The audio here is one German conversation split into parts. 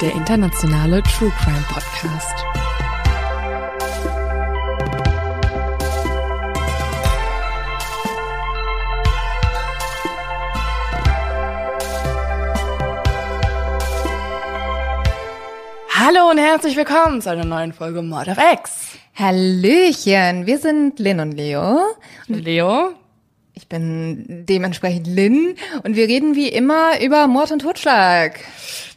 Der internationale True Crime Podcast. Hallo und herzlich willkommen zu einer neuen Folge Mord of X. Hallöchen, wir sind Lynn und Leo. Leo, Ich bin dementsprechend Lynn und wir reden wie immer über Mord und Totschlag.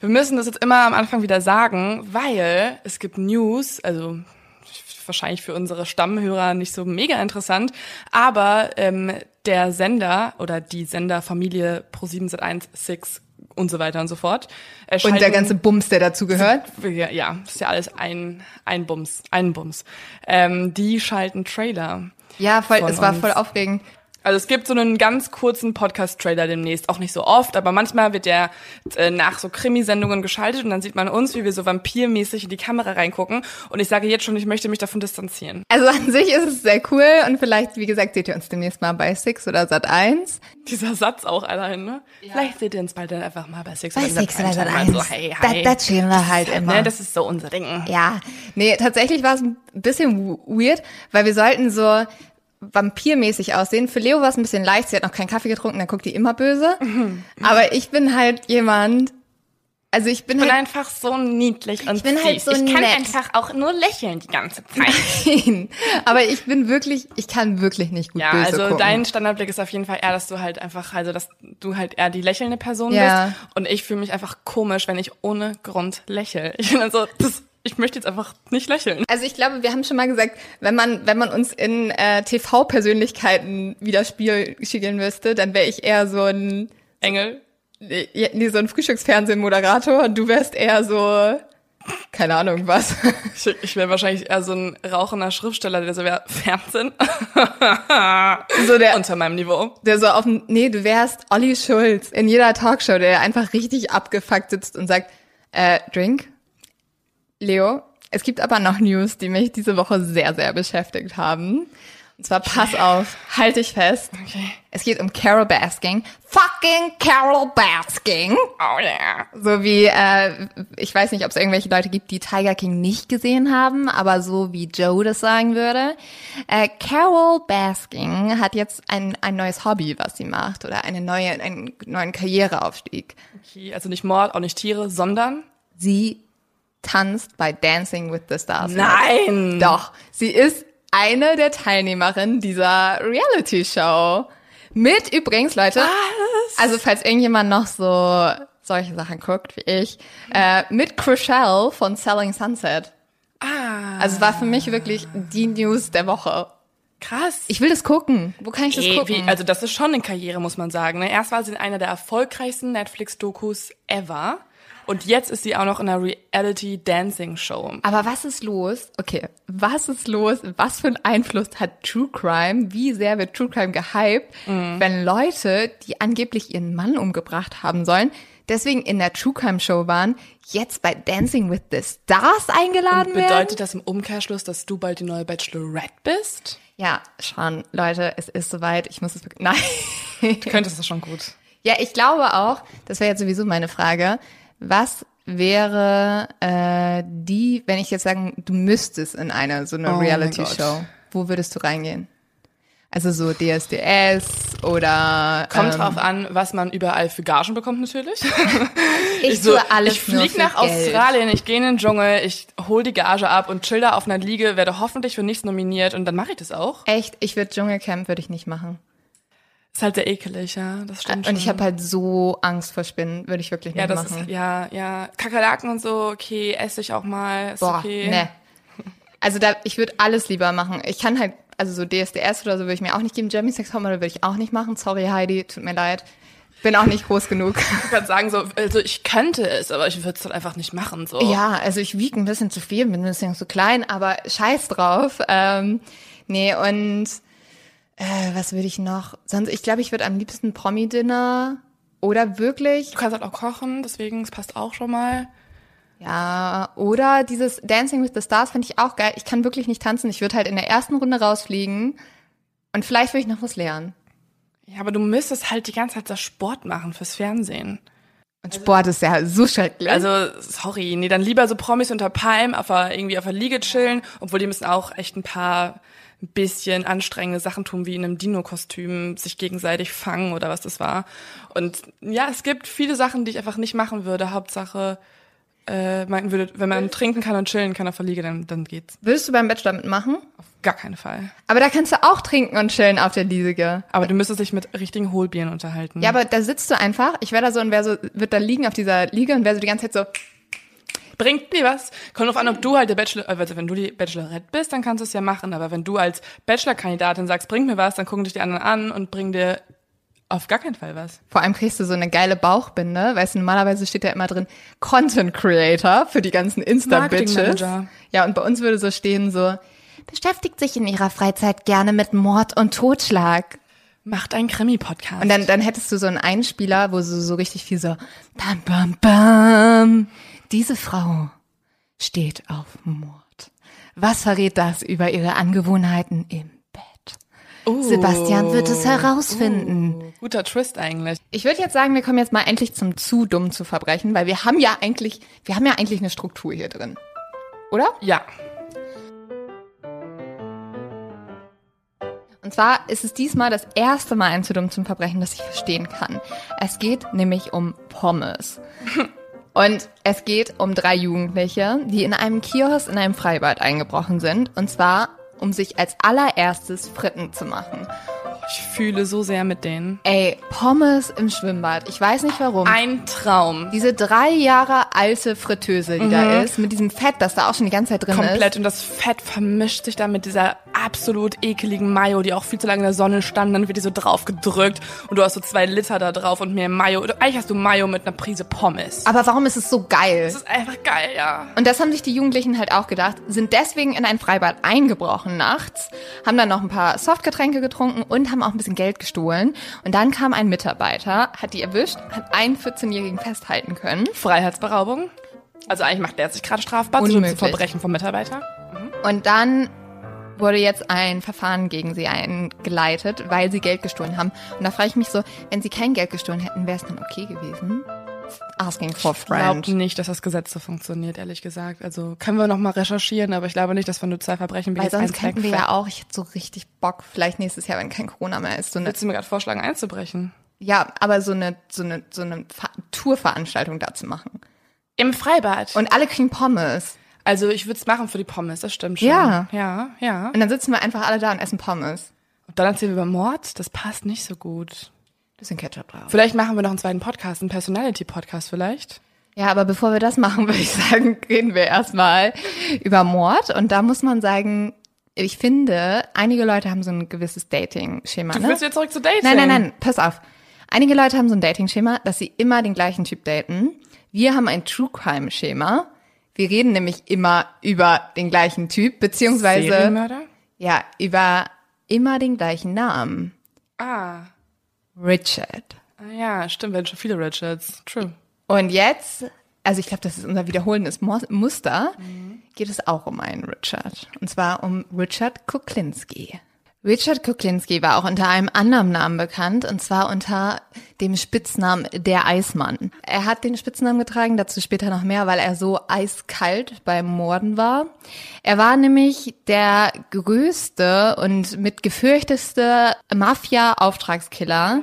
wir müssen das jetzt immer am Anfang wieder sagen, weil es gibt News, also wahrscheinlich für unsere Stammhörer nicht so mega interessant, aber ähm, der Sender oder die Senderfamilie Pro7 Sat1, Six und so weiter und so fort. Und der ganze Bums, der dazu gehört. ja, ja, ist ja alles ein, ein Bums, ein Bums. Ähm, die schalten Trailer. Ja, voll, es war uns. voll aufregend. Also es gibt so einen ganz kurzen Podcast-Trailer demnächst, auch nicht so oft, aber manchmal wird der äh, nach so Krimisendungen geschaltet und dann sieht man uns, wie wir so vampirmäßig in die Kamera reingucken. Und ich sage jetzt schon, ich möchte mich davon distanzieren. Also an sich ist es sehr cool und vielleicht, wie gesagt, seht ihr uns demnächst mal bei Six oder Sat 1. Dieser Satz auch allein, ne? Vielleicht seht ihr uns bald dann einfach mal bei Six Bei oder Six oder Sat. Sat. eins. 1. So, hey, hi. Da, da chillen wir halt immer. Ne, das ist so unser Ding. Ja, nee, tatsächlich war es ein bisschen weird, weil wir sollten so vampirmäßig aussehen. Für Leo war es ein bisschen leicht, sie hat noch keinen Kaffee getrunken, dann guckt die immer böse. Aber ich bin halt jemand, also ich bin Ich bin halt einfach so niedlich und Ich bin halt süß. so Ich kann nett. einfach auch nur lächeln die ganze Zeit. Nein, aber ich bin wirklich, ich kann wirklich nicht gut Ja, böse also gucken. dein Standardblick ist auf jeden Fall eher, dass du halt einfach, also dass du halt eher die lächelnde Person Ja. bist. Und ich fühle mich einfach komisch, wenn ich ohne Grund lächle. Ich bin dann so, das, ich möchte jetzt einfach nicht lächeln. Also ich glaube, wir haben schon mal gesagt, wenn man, wenn man uns in äh, TV-Persönlichkeiten widerspiegeln müsste, dann wäre ich eher so ein, Engel. nee, so ein Frühstücksfernsehen-Moderator und du wärst eher so, keine Ahnung was. Ich, ich wäre wahrscheinlich eher so ein rauchender Schriftsteller, der so wäre, Fernsehen. So der, Unter meinem Niveau. der so auf dem, nee, du wärst Olli Schulz in jeder Talkshow, der einfach richtig abgefuckt sitzt und sagt, äh, Drink? Leo, es gibt aber noch News, die mich diese Woche sehr, sehr beschäftigt haben. Und zwar, pass auf, halt dich fest. Okay. Es geht um Carol Basking. Fucking Carol Basking. Oh yeah. So wie, äh, ich weiß nicht, ob es irgendwelche Leute gibt, die Tiger King nicht gesehen haben, aber so wie Joe das sagen würde. Äh, Carol Basking hat jetzt ein, ein neues Hobby, was sie macht, oder eine neue, einen neuen Karriereaufstieg. Okay, also nicht Mord, auch nicht Tiere, sondern Sie tanzt bei Dancing with the Stars. Nein! Doch, sie ist eine der Teilnehmerinnen dieser Reality-Show. Mit übrigens, Leute, Was? also falls irgendjemand noch so solche Sachen guckt wie ich, äh, mit Chriselle von Selling Sunset. Ah, Also es war für mich wirklich die News der Woche. krass. Ich will das gucken. Wo kann ich das Ey, gucken? wie, also das ist schon eine Karriere, muss man sagen. Ne? Erst war sie in einer der erfolgreichsten Netflix-Dokus ever. Und jetzt ist sie auch noch in einer Reality-Dancing-Show. Aber was ist los? Okay, was ist los? Was für einen Einfluss hat True Crime? Wie sehr wird True Crime gehypt, wenn Leute, die angeblich ihren Mann umgebracht haben sollen, deswegen in der True Crime Show waren, jetzt bei Dancing with the Stars eingeladen werden? Bedeutet das im Umkehrschluss, dass du bald die neue Bachelorette bist? Ja, schon, Leute, es ist soweit. Ich muss es wirklich. Nein. Du könntest das schon gut. Ja, ich glaube auch, das wäre jetzt sowieso meine Frage, was wäre äh, die, wenn ich jetzt sagen, du müsstest in eine so eine Oh Reality-Show, wo würdest du reingehen? Also so DSDS oder Kommt ähm, drauf an, was man überall für Gagen bekommt natürlich. Ich tue alles ich nur flieg für nach Geld. Australien, ich gehe in den Dschungel, ich hol die Gage ab und chill da auf einer Liege, werde hoffentlich für nichts nominiert und dann mache ich das auch. Echt, ich würde Dschungelcamp würde ich nicht machen. Ist halt sehr ekelig, ja, das stimmt Und ich schon. habe halt so Angst vor Spinnen, würde ich wirklich ja, nicht das machen. ist, ja, ja, Kakerlaken und so, okay, esse ich auch mal, ist Boah, okay. ne. Also da, ich würde alles lieber machen. Ich kann halt, also so DSDS oder so würde ich mir auch nicht geben. Jeremy Sex Topmodel würde ich auch nicht machen. Sorry Heidi, tut mir leid. Bin auch nicht groß genug. Ich würde sagen so, also ich könnte es, aber ich würde es dann einfach nicht machen, so. Ja, also ich wiege ein bisschen zu viel, bin ein bisschen zu klein, aber scheiß drauf. Ähm, nee, und äh, was würde ich noch? Sonst, ich glaube, ich würde am liebsten Promi-Dinner oder wirklich, Du kannst halt auch kochen, deswegen, es passt auch schon mal. ja, oder dieses Dancing with the Stars finde ich auch geil. Ich kann wirklich nicht tanzen. Ich würde halt in der ersten Runde rausfliegen und vielleicht würde ich noch was lernen. Ja, aber du müsstest halt die ganze Zeit das Sport machen fürs Fernsehen. Und Sport ist ja so schrecklich. Also, sorry, nee, dann lieber so Promis unter Palm, auf der, irgendwie auf der Liege chillen, obwohl die müssen auch echt ein paar ein bisschen anstrengende Sachen tun, wie in einem Dino-Kostüm sich gegenseitig fangen oder was das war. Und ja, es gibt viele Sachen, die ich einfach nicht machen würde. Hauptsache, äh, meinten würde, wenn man trinken kann und chillen kann auf der Liege, dann, dann geht's. Würdest du beim Bachelor mitmachen? Auf gar keinen Fall. Aber da kannst du auch trinken und chillen auf der Liege. Aber du müsstest dich mit richtigen Hohlbieren unterhalten. Ja, aber da sitzt du einfach. Ich wäre da so und wäre so, wird da liegen auf dieser Liege und wäre so die ganze Zeit so, bringt mir was. Kommt drauf an, ob du halt der Bachelor, also wenn du die Bachelorette bist, dann kannst du es ja machen. Aber wenn du als Bachelor-Kandidatin sagst, bring mir was, dann gucken dich die anderen an und bringen dir auf gar keinen Fall was. vor allem kriegst du so eine geile Bauchbinde. Weißt du, normalerweise steht da immer drin Content Creator für die ganzen Insta-Bitches. Ja, und bei uns würde so stehen so, beschäftigt sich in ihrer Freizeit gerne mit Mord und Totschlag. Macht einen Krimi-Podcast. Und dann, dann hättest du so einen Einspieler, wo so, so richtig viel so, bam, bam, bam. Diese Frau steht auf Mord. Was verrät das über ihre Angewohnheiten im Bett? Oh. Sebastian wird es herausfinden. Guter Twist eigentlich. Ich würde jetzt sagen, wir kommen jetzt mal endlich zum zu dumm zu verbrechen, weil wir haben ja eigentlich, wir haben ja eigentlich eine Struktur hier drin. Oder? Ja. Und zwar ist es diesmal das erste Mal ein zu dumm zum Verbrechen, das ich verstehen kann. Es geht nämlich um Pommes. Und es geht um drei Jugendliche, die in einem Kiosk in einem Freibad eingebrochen sind. Und zwar, um sich als allererstes Fritten zu machen. Ich fühle so sehr mit denen. Ey, Pommes im Schwimmbad. Ich weiß nicht warum. Ein Traum. Diese drei Jahre alte Fritteuse, die da ist, mit diesem Fett, das da auch schon die ganze Zeit drin Komplett. ist. Und das Fett vermischt sich dann mit dieser absolut ekeligen Mayo, die auch viel zu lange in der Sonne stand. Dann wird die so drauf gedrückt und du hast so zwei Liter da drauf und mehr Mayo. Eigentlich hast du Mayo mit einer Prise Pommes. Aber warum ist es so geil? Das ist einfach geil, ja. Und das haben sich die Jugendlichen halt auch gedacht, sind deswegen in ein Freibad eingebrochen nachts, haben dann noch ein paar Softgetränke getrunken und haben auch ein bisschen Geld gestohlen. Und dann kam ein Mitarbeiter, hat die erwischt, hat einen 14-Jährigen festhalten können. Freiheitsberaubung. Also eigentlich macht der sich gerade strafbar zu Unmöglich. Verbrechen vom Mitarbeiter. Und dann wurde jetzt ein Verfahren gegen sie eingeleitet, weil sie Geld gestohlen haben. Und da frage ich mich so, wenn sie kein Geld gestohlen hätten, wäre es dann okay gewesen? Asking for Ich glaube nicht, dass das Gesetz so funktioniert, ehrlich gesagt. Also können wir noch mal recherchieren, aber ich glaube nicht, dass wenn du zwei Verbrechen Weil begehst, sonst eins könnten wir ja auch, ich hätte so richtig Bock, vielleicht nächstes Jahr, wenn kein Corona mehr ist, so eine Willst du mir gerade vorschlagen, einzubrechen? Ja, aber so eine, so eine, so eine Tourveranstaltung da zu machen. Im Freibad. Und alle kriegen Pommes. Also ich würde es machen für die Pommes, das stimmt schon. Ja. Ja, ja. Und dann sitzen wir einfach alle da und essen Pommes. Und dann erzählen wir über Mord, das passt nicht so gut. Bisschen Ketchup drauf. Vielleicht machen wir noch einen zweiten Podcast, einen Personality-Podcast vielleicht. Ja, aber bevor wir das machen, würde ich sagen, reden wir erstmal über Mord. Und da muss man sagen, ich finde, einige Leute haben so ein gewisses Dating-Schema. Du Ne? willst wieder zurück zu Dating? Nein, nein, nein, pass auf. Einige Leute haben so ein Dating-Schema, dass sie immer den gleichen Typ daten. Wir haben ein True Crime-Schema. Wir reden nämlich immer über den gleichen Typ, beziehungsweise Serienmörder? ja, über immer den gleichen Namen. Ah. Richard. ah. Ja, stimmt, werden schon viele Richards. True. Und jetzt, also ich glaube, das ist unser wiederholendes Muster, geht es auch um einen Richard. Und zwar um Richard Kuklinski. Richard Kuklinski war auch unter einem anderen Namen bekannt, und zwar unter dem Spitznamen der Eismann. Er hat den Spitznamen getragen, dazu später noch mehr, weil er so eiskalt beim Morden war. Er war nämlich der größte und mit gefürchteste Mafia-Auftragskiller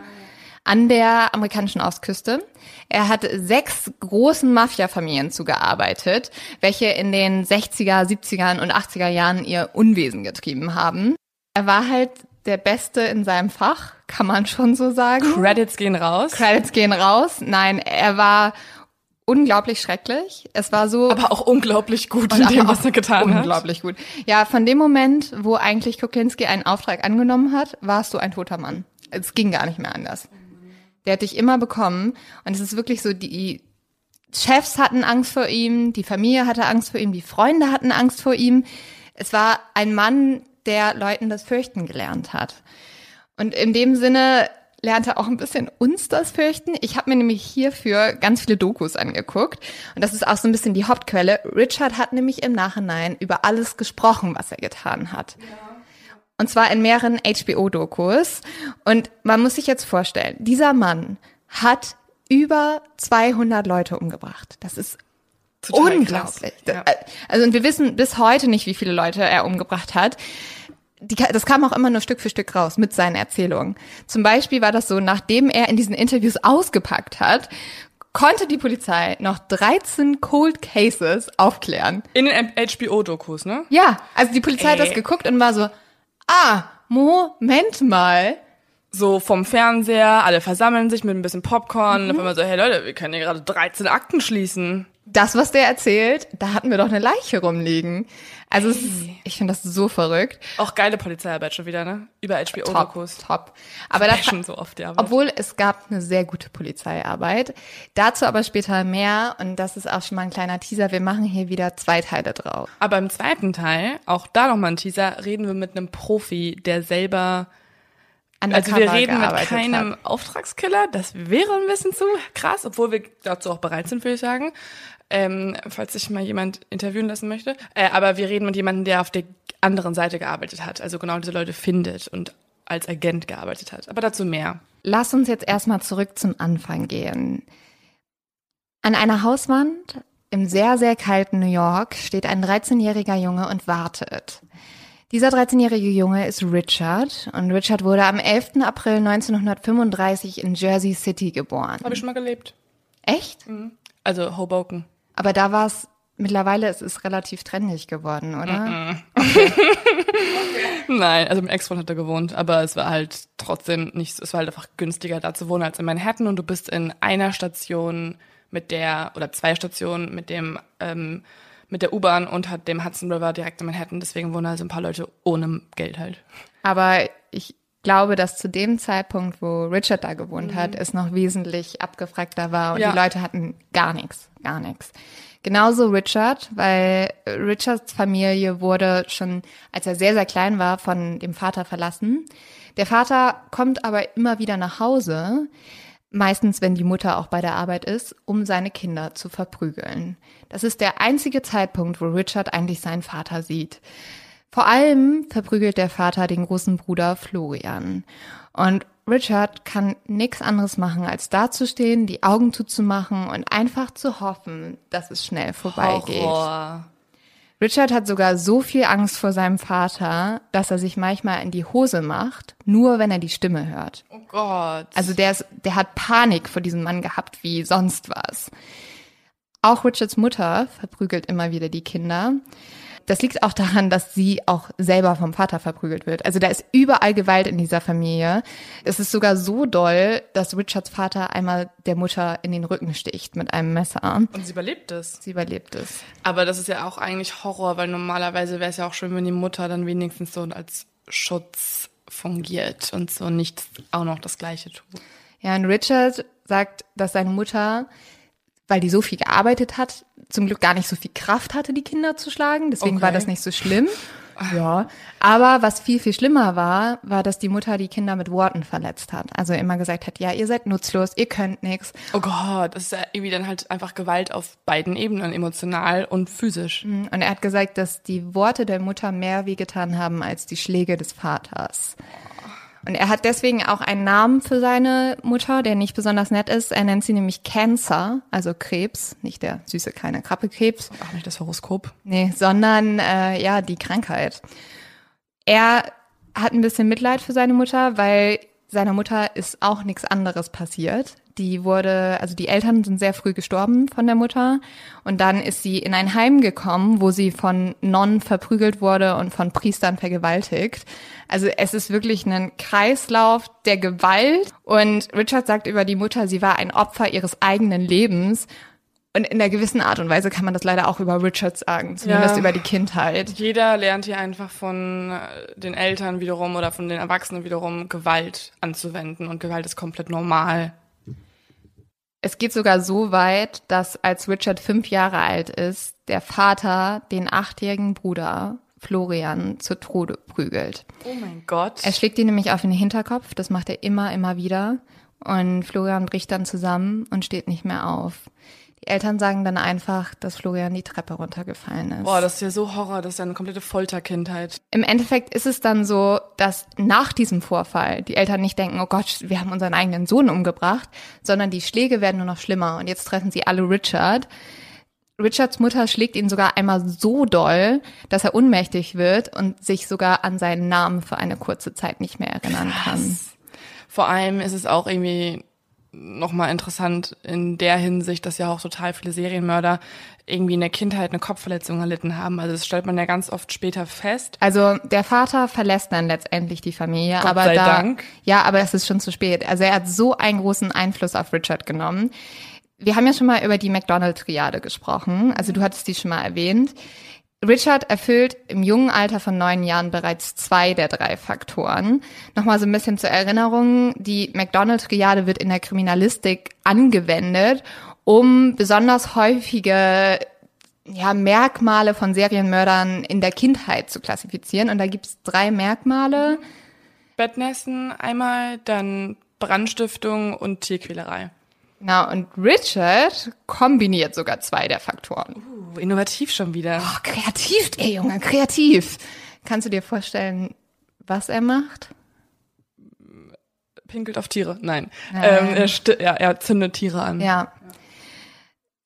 an der amerikanischen Ostküste. Er hat sechs großen Mafia-Familien zugearbeitet, welche in den 60er, 70er und 80er Jahren ihr Unwesen getrieben haben. Er war halt der Beste in seinem Fach, kann man schon so sagen. Credits gehen raus. Credits gehen raus. Nein, er war unglaublich schrecklich. Es war so. Aber auch unglaublich gut in dem, was er getan unglaublich hat. Unglaublich gut. Ja, von dem Moment, wo eigentlich Kuklinski einen Auftrag angenommen hat, warst du ein toter Mann. Es ging gar nicht mehr anders. Der hat dich immer bekommen. Und es ist wirklich so, die Chefs hatten Angst vor ihm, die Familie hatte Angst vor ihm, die Freunde hatten Angst vor ihm. Es war ein Mann, der Leuten das Fürchten gelernt hat. Und in dem Sinne lernte auch ein bisschen uns das Fürchten. Ich habe mir nämlich hierfür ganz viele Dokus angeguckt und das ist auch so ein bisschen die Hauptquelle. Richard hat nämlich im Nachhinein über alles gesprochen, was er getan hat. Ja. Und zwar in mehreren HBO-Dokus. Und man muss sich jetzt vorstellen, dieser Mann hat über 200 Leute umgebracht. Das ist Total unglaublich. Ja. Also und wir wissen bis heute nicht, wie viele Leute er umgebracht hat die, das kam auch immer nur Stück für Stück raus mit seinen Erzählungen. Zum Beispiel war das so, nachdem er in diesen Interviews ausgepackt hat, konnte die Polizei noch 13 Cold Cases aufklären. In den HBO-Dokus, ne? Ja, also die Polizei Ey. hat das geguckt und war so, ah, Moment mal. So vom Fernseher, alle versammeln sich mit ein bisschen Popcorn mhm. und auf einmal so, hey Leute, wir können hier gerade 13 Akten schließen das, was der erzählt, da hatten wir doch eine Leiche rumliegen. Also hey. ist, ich finde das so verrückt. Auch geile Polizeiarbeit schon wieder, ne? Über HBO-Dokus. Top, top. Aber das schon so oft, ja. Obwohl es gab eine sehr gute Polizeiarbeit. Dazu aber später mehr und das ist auch schon mal ein kleiner Teaser. Wir machen hier wieder zwei Teile drauf. Aber im zweiten Teil, auch da nochmal ein Teaser, reden wir mit einem Profi, der selber also wir reden mit keinem hat. Auftragskiller, das wäre ein bisschen zu krass, obwohl wir dazu auch bereit sind, würde ich sagen ähm, falls sich mal jemand interviewen lassen möchte. Äh, aber wir reden mit jemandem, der auf der anderen Seite gearbeitet hat, also genau diese Leute findet und als Agent gearbeitet hat. Aber dazu mehr. Lass uns jetzt erstmal zurück zum Anfang gehen. An einer Hauswand im sehr, sehr kalten New York steht ein 13-jähriger Junge und wartet. Dieser 13-jährige Junge ist Richard und Richard wurde am 11. April 1935 in Jersey City geboren. Habe ich schon mal gelebt. Echt? Mhm. Also Hoboken. Aber da war es mittlerweile, es ist relativ trendig geworden, oder? Mm -mm. Okay. Nein, also mit Ex-Freund hat er gewohnt, aber es war halt trotzdem nicht, es war halt einfach günstiger da zu wohnen als in Manhattan und du bist in einer Station mit der, oder zwei Stationen mit dem, ähm, mit der U-Bahn und hat dem Hudson River direkt in Manhattan, deswegen wohnen also ein paar Leute ohne Geld halt. Aber ich glaube, dass zu dem Zeitpunkt, wo Richard da gewohnt mhm. hat, es noch wesentlich abgefragter war und ja. die Leute hatten gar nichts, gar nichts. Genauso Richard, weil Richards Familie wurde schon, als er sehr, sehr klein war, von dem Vater verlassen. Der Vater kommt aber immer wieder nach Hause, meistens wenn die Mutter auch bei der Arbeit ist, um seine Kinder zu verprügeln. Das ist der einzige Zeitpunkt, wo Richard eigentlich seinen Vater sieht. Vor allem verprügelt der Vater den großen Bruder Florian. Und Richard kann nichts anderes machen, als dazustehen, die Augen zuzumachen und einfach zu hoffen, dass es schnell vorbeigeht. Horror. Richard hat sogar so viel Angst vor seinem Vater, dass er sich manchmal in die Hose macht, nur wenn er die Stimme hört. Oh Gott. Also der ist, der hat Panik vor diesem Mann gehabt wie sonst was. Auch Richards Mutter verprügelt immer wieder die Kinder. Das liegt auch daran, dass sie auch selber vom Vater verprügelt wird. Also da ist überall Gewalt in dieser Familie. Es ist sogar so doll, dass Richards Vater einmal der Mutter in den Rücken sticht mit einem Messer. Und sie überlebt es. Sie überlebt es. Aber das ist ja auch eigentlich Horror, weil normalerweise wäre es ja auch schön, wenn die Mutter dann wenigstens so als Schutz fungiert und so nicht auch noch das Gleiche tut. Ja, und Richard sagt, dass seine Mutter weil die so viel gearbeitet hat, zum Glück gar nicht so viel Kraft hatte, die Kinder zu schlagen. Deswegen okay. war das nicht so schlimm. Ja, aber was viel, viel schlimmer war, war, dass die Mutter die Kinder mit Worten verletzt hat. Also immer gesagt hat, ja, ihr seid nutzlos, ihr könnt nichts. Oh Gott, das ist ja irgendwie dann halt einfach Gewalt auf beiden Ebenen, emotional und physisch. Und er hat gesagt, dass die Worte der Mutter mehr wehgetan haben als die Schläge des Vaters. Und er hat deswegen auch einen Namen für seine Mutter, der nicht besonders nett ist. Er nennt sie nämlich Cancer, also Krebs, nicht der süße kleine Krabbekrebs. Ach, nicht das Horoskop. Nee, sondern äh, ja, die Krankheit. Er hat ein bisschen Mitleid für seine Mutter, weil seiner Mutter ist auch nichts anderes passiert. Die wurde, also die Eltern sind sehr früh gestorben von der Mutter und dann ist sie in ein Heim gekommen, wo sie von Nonnen verprügelt wurde und von Priestern vergewaltigt. Also es ist wirklich ein Kreislauf der Gewalt und Richard sagt über die Mutter, sie war ein Opfer ihres eigenen Lebens und in einer gewissen Art und Weise kann man das leider auch über Richard sagen, zumindest Ja. über die Kindheit. Jeder lernt hier einfach von äh, den Eltern wiederum oder von den Erwachsenen wiederum Gewalt anzuwenden und Gewalt ist komplett normal. Es geht sogar so weit, dass als Richard fünf Jahre alt ist, der Vater den achtjährigen Bruder Florian zu Tode prügelt. Oh mein Gott. Er schlägt ihn nämlich auf den Hinterkopf, das macht er immer, immer wieder. Und Florian bricht dann zusammen und steht nicht mehr auf. Die Eltern sagen dann einfach, dass Florian die Treppe runtergefallen ist. Boah, das ist ja so Horror, das ist ja eine komplette Folterkindheit. Im Endeffekt ist es dann so, dass nach diesem Vorfall die Eltern nicht denken, oh Gott, wir haben unseren eigenen Sohn umgebracht, sondern die Schläge werden nur noch schlimmer und jetzt treffen sie alle Richard. Richards Mutter schlägt ihn sogar einmal so doll, dass er ohnmächtig wird und sich sogar an seinen Namen für eine kurze Zeit nicht mehr erinnern kann. Vor allem ist es auch irgendwie nochmal interessant in der Hinsicht, dass ja auch total viele Serienmörder irgendwie in der Kindheit eine Kopfverletzung erlitten haben. Also das stellt man ja ganz oft später fest. Also der Vater verlässt dann letztendlich die Familie, Gott aber sei da, Dank. ja, aber es ist schon zu spät. Also er hat so einen großen Einfluss auf Richard genommen. Wir haben ja schon mal über die McDonald-Triade gesprochen. Also du hattest die schon mal erwähnt. Richard erfüllt im jungen Alter von neun Jahren bereits zwei der drei Faktoren. Nochmal so ein bisschen zur Erinnerung, die McDonald-Triade wird in der Kriminalistik angewendet, um besonders häufige ja, Merkmale von Serienmördern in der Kindheit zu klassifizieren. Und da gibt's drei Merkmale. Bettnässen einmal, dann Brandstiftung und Tierquälerei. Na, und Richard kombiniert sogar zwei der Faktoren. Uh, innovativ schon wieder. Oh, kreativ, ey Junge, kreativ. Kannst du dir vorstellen, was er macht? Pinkelt auf Tiere. Nein. Nein. Ähm, er, ja, er zündet Tiere an. Ja.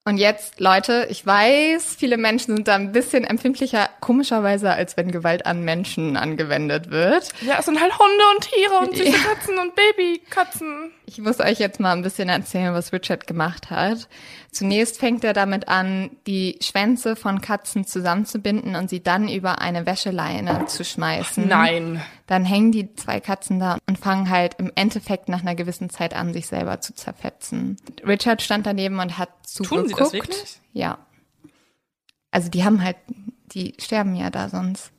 Und jetzt, Leute, ich weiß, viele Menschen sind da ein bisschen empfindlicher, komischerweise, als wenn Gewalt an Menschen angewendet wird. Ja, es sind halt Hunde und Tiere und süße Ja. Katzen und Babykatzen. Ich muss euch jetzt mal ein bisschen erzählen, was Richard gemacht hat. Zunächst fängt er damit an, die Schwänze von Katzen zusammenzubinden und sie dann über eine Wäscheleine zu schmeißen. Nein. Dann hängen die zwei Katzen da und fangen halt im Endeffekt nach einer gewissen Zeit an, sich selber zu zerfetzen. Richard stand daneben und hat zugeguckt. Tun sie das wirklich? Ja. Also die haben halt, die sterben ja da sonst.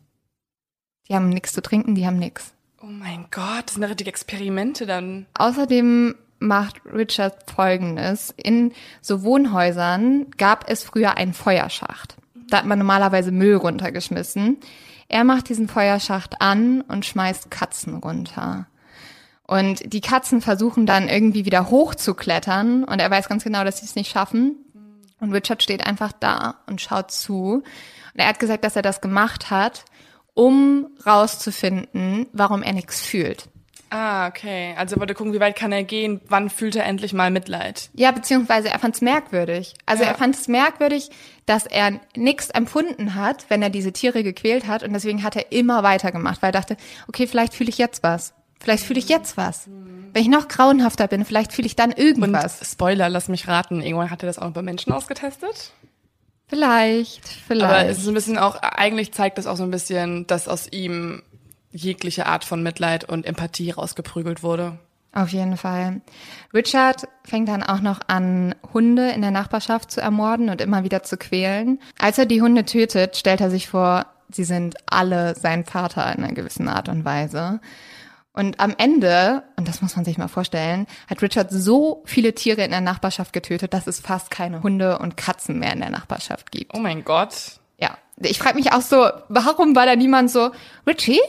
Die haben nichts zu trinken, die haben nichts. Oh mein Gott, das sind ja richtige Experimente dann. Außerdem macht Richard Folgendes. In so Wohnhäusern gab es früher einen Feuerschacht. Da hat man normalerweise Müll runtergeschmissen. Er macht diesen Feuerschacht an und schmeißt Katzen runter. Und die Katzen versuchen dann irgendwie wieder hochzuklettern und er weiß ganz genau, dass sie es nicht schaffen. Und Richard steht einfach da und schaut zu. Und er hat gesagt, dass er das gemacht hat, um rauszufinden, warum er nichts fühlt. Ah, okay. Also er wollte gucken, wie weit kann er gehen, wann fühlt er endlich mal Mitleid. Ja, beziehungsweise er fand es merkwürdig. Also Ja. er fand es merkwürdig, dass er nichts empfunden hat, wenn er diese Tiere gequält hat. Und deswegen hat er immer weitergemacht, weil er dachte, okay, vielleicht fühle ich jetzt was. Vielleicht fühle ich jetzt was. Wenn ich noch grauenhafter bin, vielleicht fühle ich dann Und irgendwas. Spoiler, lass mich raten, irgendwann hat er das auch bei Menschen ausgetestet. Vielleicht, vielleicht. Aber es ist ein bisschen auch, eigentlich zeigt das auch so ein bisschen, dass aus ihm jegliche Art von Mitleid und Empathie rausgeprügelt wurde. Auf jeden Fall. Richard fängt dann auch noch an, Hunde in der Nachbarschaft zu ermorden und immer wieder zu quälen. Als er die Hunde tötet, stellt er sich vor, sie sind alle sein Vater in einer gewissen Art und Weise. Und am Ende, und das muss man sich mal vorstellen, hat Richard so viele Tiere in der Nachbarschaft getötet, dass es fast keine Hunde und Katzen mehr in der Nachbarschaft gibt. Oh mein Gott. Ja, Ich frage mich auch so, warum war da niemand so, Richie,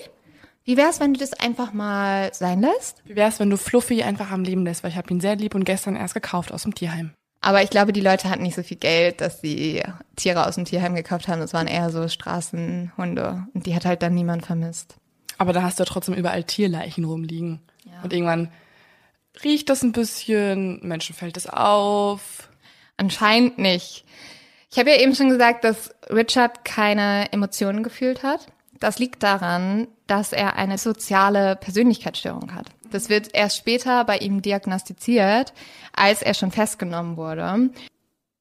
wie wär's, wenn du das einfach mal sein lässt? Wie wär's, wenn du Fluffy einfach am Leben lässt, weil ich habe ihn sehr lieb und gestern erst gekauft aus dem Tierheim. Aber ich glaube, die Leute hatten nicht so viel Geld, dass sie Tiere aus dem Tierheim gekauft haben. Das waren eher so Straßenhunde. Und die hat halt dann niemand vermisst. Aber da hast du ja trotzdem überall Tierleichen rumliegen. Ja. Und irgendwann riecht das ein bisschen, Menschen fällt es auf. Anscheinend nicht. Ich habe ja eben schon gesagt, dass Richard keine Emotionen gefühlt hat. Das liegt daran, dass er eine soziale Persönlichkeitsstörung hat. Das wird erst später bei ihm diagnostiziert, als er schon festgenommen wurde.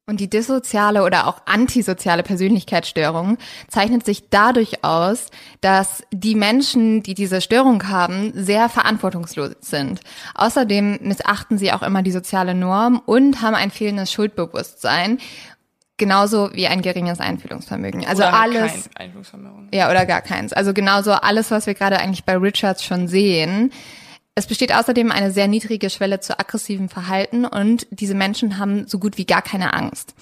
Und die dissoziale oder auch antisoziale Persönlichkeitsstörung zeichnet sich dadurch aus, dass die Menschen, die diese Störung haben, sehr verantwortungslos sind. Außerdem missachten sie auch immer die soziale Norm und haben ein fehlendes Schuldbewusstsein. Genauso wie ein geringes Einfühlungsvermögen. Also oder alles. Kein Einfühlungsvermögen. Ja, oder gar keins. Also genauso alles, was wir gerade eigentlich bei Richards schon sehen, es besteht außerdem eine sehr niedrige Schwelle zu aggressivem Verhalten und diese Menschen haben so gut wie gar keine Angst.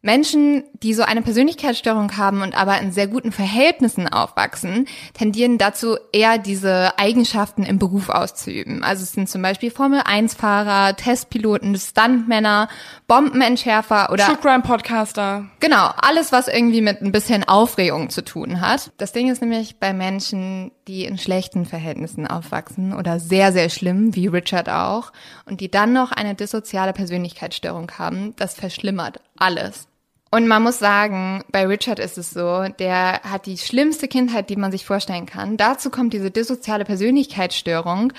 Menschen, die so eine Persönlichkeitsstörung haben und aber in sehr guten Verhältnissen aufwachsen, tendieren dazu, eher diese Eigenschaften im Beruf auszuüben. Also es sind zum Beispiel Formel-1-Fahrer, Testpiloten, Stuntmänner, Bombenentschärfer oder... True Crime-Podcaster. Genau, alles, was irgendwie mit ein bisschen Aufregung zu tun hat. Das Ding ist nämlich bei Menschen, die in schlechten Verhältnissen aufwachsen oder sehr, sehr schlimm, wie Richard auch, und die dann noch eine dissoziale Persönlichkeitsstörung haben, das verschlimmert alles. Und man muss sagen, bei Richard ist es so, der hat die schlimmste Kindheit, die man sich vorstellen kann. Dazu kommt diese dissoziale Persönlichkeitsstörung.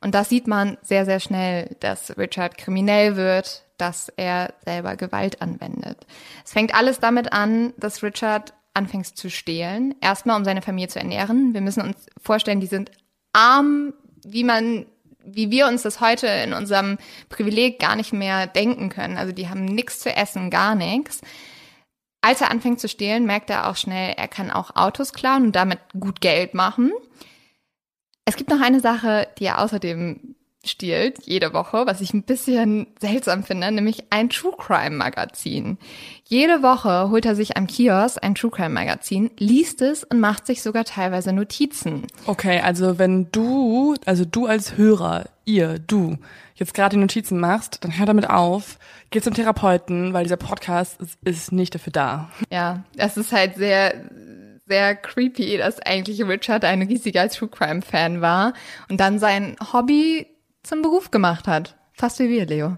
Und das sieht man sehr, sehr schnell, dass Richard kriminell wird, dass er selber Gewalt anwendet. Es fängt alles damit an, dass Richard anfängt zu stehlen. Erstmal, um seine Familie zu ernähren. Wir müssen uns vorstellen, die sind arm, wie man wie wir uns das heute in unserem Privileg gar nicht mehr denken können. Also die haben nichts zu essen, gar nichts. Als er anfängt zu stehlen, merkt er auch schnell, er kann auch Autos klauen und damit gut Geld machen. Es gibt noch eine Sache, die er außerdem stiehlt, jede Woche, was ich ein bisschen seltsam finde, nämlich ein True Crime Magazin. Jede Woche holt er sich am Kiosk ein True Crime Magazin, liest es und macht sich sogar teilweise Notizen. Okay, also wenn du, also du als Hörer, ihr, du, jetzt gerade die Notizen machst, dann hör damit auf, geh zum Therapeuten, weil dieser Podcast ist, ist nicht dafür da. Ja, das ist halt sehr, sehr creepy, dass eigentlich Richard ein riesiger True Crime Fan war und dann sein Hobby zum Beruf gemacht hat. Fast wie wir, Leo.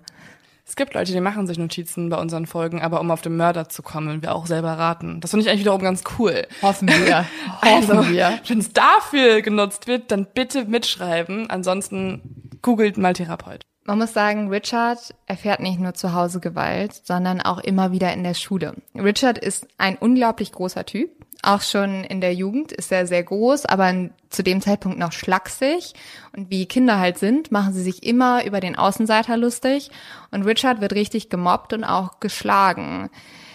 Es gibt Leute, die machen sich Notizen bei unseren Folgen, aber um auf den Mörder zu kommen, wir auch selber raten. Das finde ich eigentlich wiederum ganz cool. Hoffen wir. Hoffen also, wir. Wenn es dafür genutzt wird, dann bitte mitschreiben. Ansonsten googelt mal Therapeut. Man muss sagen, Richard erfährt nicht nur zu Hause Gewalt, sondern auch immer wieder in der Schule. Richard ist ein unglaublich großer Typ. Auch schon in der Jugend ist er sehr groß, aber zu dem Zeitpunkt noch schlaksig. Und wie Kinder halt sind, machen sie sich immer über den Außenseiter lustig. Und Richard wird richtig gemobbt und auch geschlagen.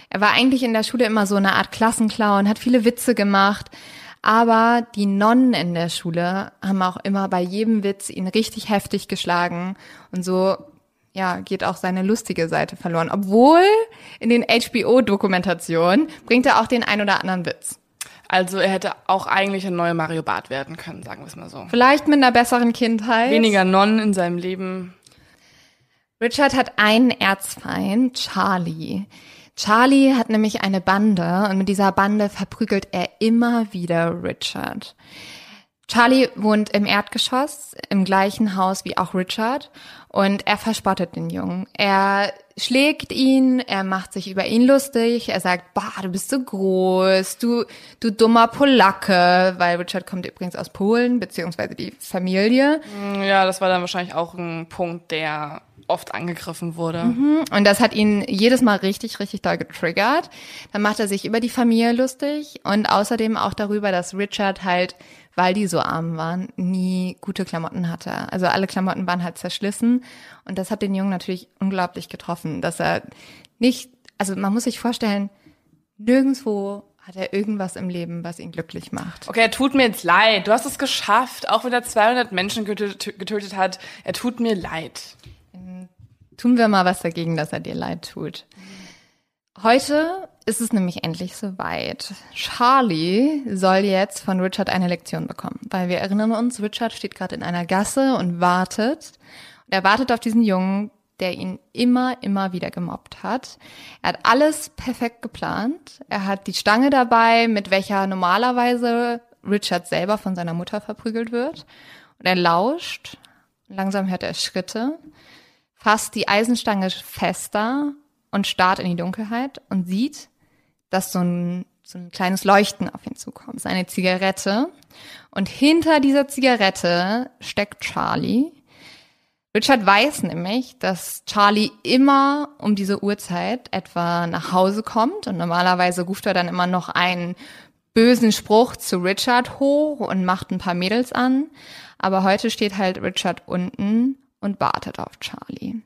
Er war eigentlich in der Schule immer so eine Art Klassenclown, hat viele Witze gemacht. Aber die Nonnen in der Schule haben auch immer bei jedem Witz ihn richtig heftig geschlagen. Und so ja, geht auch seine lustige Seite verloren. Obwohl in den HBO-Dokumentationen bringt er auch den ein oder anderen Witz. Also er hätte auch eigentlich ein neuer Mario Bart werden können, sagen wir es mal so. Vielleicht mit einer besseren Kindheit. Weniger Nonnen in seinem Leben. Richard hat einen Erzfeind, Charlie. Charlie hat nämlich eine Bande und mit dieser Bande verprügelt er immer wieder Richard. Charlie wohnt im Erdgeschoss, im gleichen Haus wie auch Richard und er verspottet den Jungen. Er schlägt ihn, er macht sich über ihn lustig, er sagt, bah, du bist so groß, du, du dummer Polacke, weil Richard kommt übrigens aus Polen, beziehungsweise die Familie. Ja, das war dann wahrscheinlich auch ein Punkt, der oft angegriffen wurde. Mhm. Und das hat ihn jedes Mal richtig, richtig doll getriggert. Dann macht er sich über die Familie lustig und außerdem auch darüber, dass Richard halt weil die so arm waren, nie gute Klamotten hatte. Also alle Klamotten waren halt zerschlissen und das hat den Jungen natürlich unglaublich getroffen, dass er nicht, also man muss sich vorstellen, nirgendwo hat er irgendwas im Leben, was ihn glücklich macht. Okay, er tut mir jetzt leid. Du hast es geschafft, auch wenn er 200 Menschen getötet hat. Er tut mir leid. Tun wir mal was dagegen, dass er dir leid tut. Heute ist es nämlich endlich soweit. Charlie soll jetzt von Richard eine Lektion bekommen, weil wir erinnern uns, Richard steht gerade in einer Gasse und wartet. Und er wartet auf diesen Jungen, der ihn immer, immer wieder gemobbt hat. Er hat alles perfekt geplant. Er hat die Stange dabei, mit welcher normalerweise Richard selber von seiner Mutter verprügelt wird. Und er lauscht. Langsam hört er Schritte, fasst die Eisenstange fester und starrt in die Dunkelheit und sieht, dass so ein, so ein kleines Leuchten auf ihn zukommt. Es ist eine Zigarette. Und hinter dieser Zigarette steckt Charlie. Richard weiß nämlich, dass Charlie immer um diese Uhrzeit etwa nach Hause kommt und normalerweise ruft er dann immer noch einen bösen Spruch zu Richard hoch und macht ein paar Mädels an. Aber heute steht halt Richard unten und wartet auf Charlie.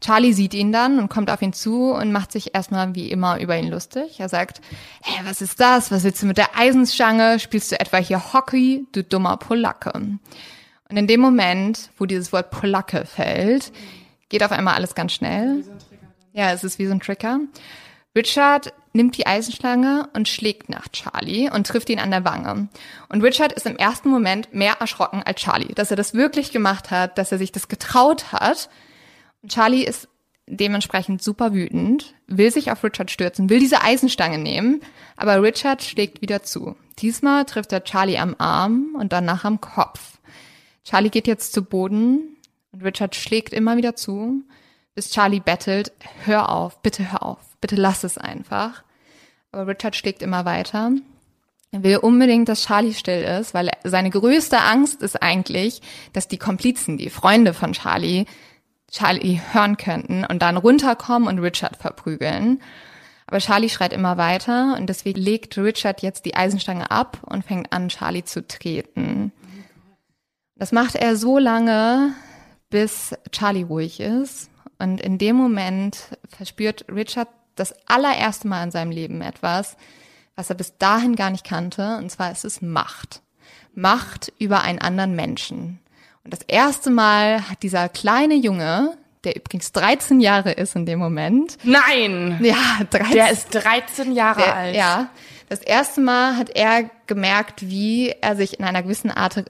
Charlie sieht ihn dann und kommt auf ihn zu und macht sich erstmal wie immer über ihn lustig. Er sagt, hey, was ist das? Was willst du mit der Eisenstange? Spielst du etwa hier Hockey, du dummer Polacke? Und in dem Moment, wo dieses Wort Polacke fällt, geht auf einmal alles ganz schnell. Ja, es ist wie so ein Trigger. Richard nimmt die Eisenschlange und schlägt nach Charlie und trifft ihn an der Wange. Und Richard ist im ersten Moment mehr erschrocken als Charlie, dass er das wirklich gemacht hat, dass er sich das getraut hat. Und Charlie ist dementsprechend super wütend, will sich auf Richard stürzen, will diese Eisenstange nehmen, aber Richard schlägt wieder zu. Diesmal trifft er Charlie am Arm und danach am Kopf. Charlie geht jetzt zu Boden und Richard schlägt immer wieder zu, bis Charlie bettelt, hör auf, bitte hör auf bitte lass es einfach. Aber Richard schlägt immer weiter. Er will unbedingt, dass Charlie still ist, weil seine größte Angst ist eigentlich, dass die Komplizen, die Freunde von Charlie, Charlie hören könnten und dann runterkommen und Richard verprügeln. Aber Charlie schreit immer weiter und deswegen legt Richard jetzt die Eisenstange ab und fängt an, Charlie zu treten. Das macht er so lange, bis Charlie ruhig ist. Und in dem Moment verspürt Richard das allererste Mal in seinem Leben etwas, was er bis dahin gar nicht kannte, und zwar ist es Macht. Macht über einen anderen Menschen. Und das erste Mal hat dieser kleine Junge, der übrigens 13 Jahre ist in dem Moment. Nein! Ja, 13. Der ist 13 Jahre der, alt. Ja. Das erste Mal hat er gemerkt, wie er sich in einer gewissen Art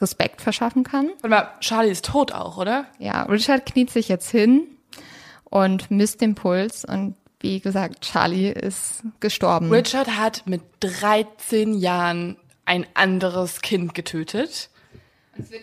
Respekt verschaffen kann. Warte mal, Charlie ist tot auch, oder? Ja, Richard kniet sich jetzt hin und misst den Puls und wie gesagt, Charlie ist gestorben. Richard hat mit 13 Jahren ein anderes Kind getötet.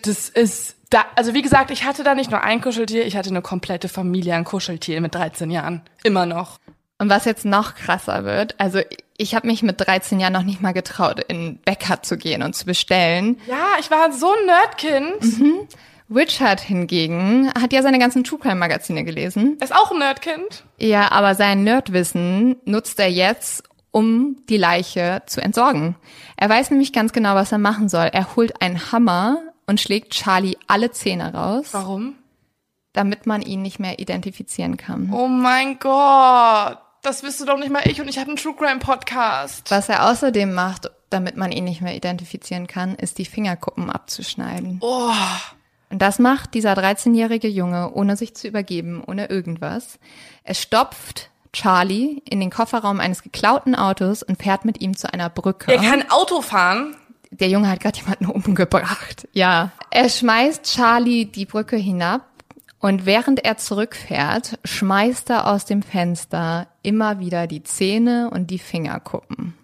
Das ist da, also wie gesagt, ich hatte da nicht nur ein Kuscheltier, ich hatte eine komplette Familie an Kuscheltieren mit 13 Jahren. Immer noch. Und was jetzt noch krasser wird, also ich habe mich mit 13 Jahren noch nicht mal getraut, in Bäcker zu gehen und zu bestellen. Ja, ich war so ein Nerdkind. Mhm. Richard hingegen hat ja seine ganzen True Crime Magazine gelesen. Er ist auch ein Nerdkind. Ja, aber sein Nerdwissen nutzt er jetzt, um die Leiche zu entsorgen. Er weiß nämlich ganz genau, was er machen soll. Er holt einen Hammer und schlägt Charlie alle Zähne raus. Warum? Damit man ihn nicht mehr identifizieren kann. Oh mein Gott. Das wirst du doch nicht mal ich und ich habe einen True Crime Podcast. Was er außerdem macht, damit man ihn nicht mehr identifizieren kann, ist die Fingerkuppen abzuschneiden. Oh. Und das macht dieser 13-jährige Junge, ohne sich zu übergeben, ohne irgendwas. Er stopft Charlie in den Kofferraum eines geklauten Autos und fährt mit ihm zu einer Brücke. Er kann Auto fahren. Der Junge hat gerade jemanden umgebracht. Ja. Er schmeißt Charlie die Brücke hinab und während er zurückfährt, schmeißt er aus dem Fenster immer wieder die Zähne und die Fingerkuppen.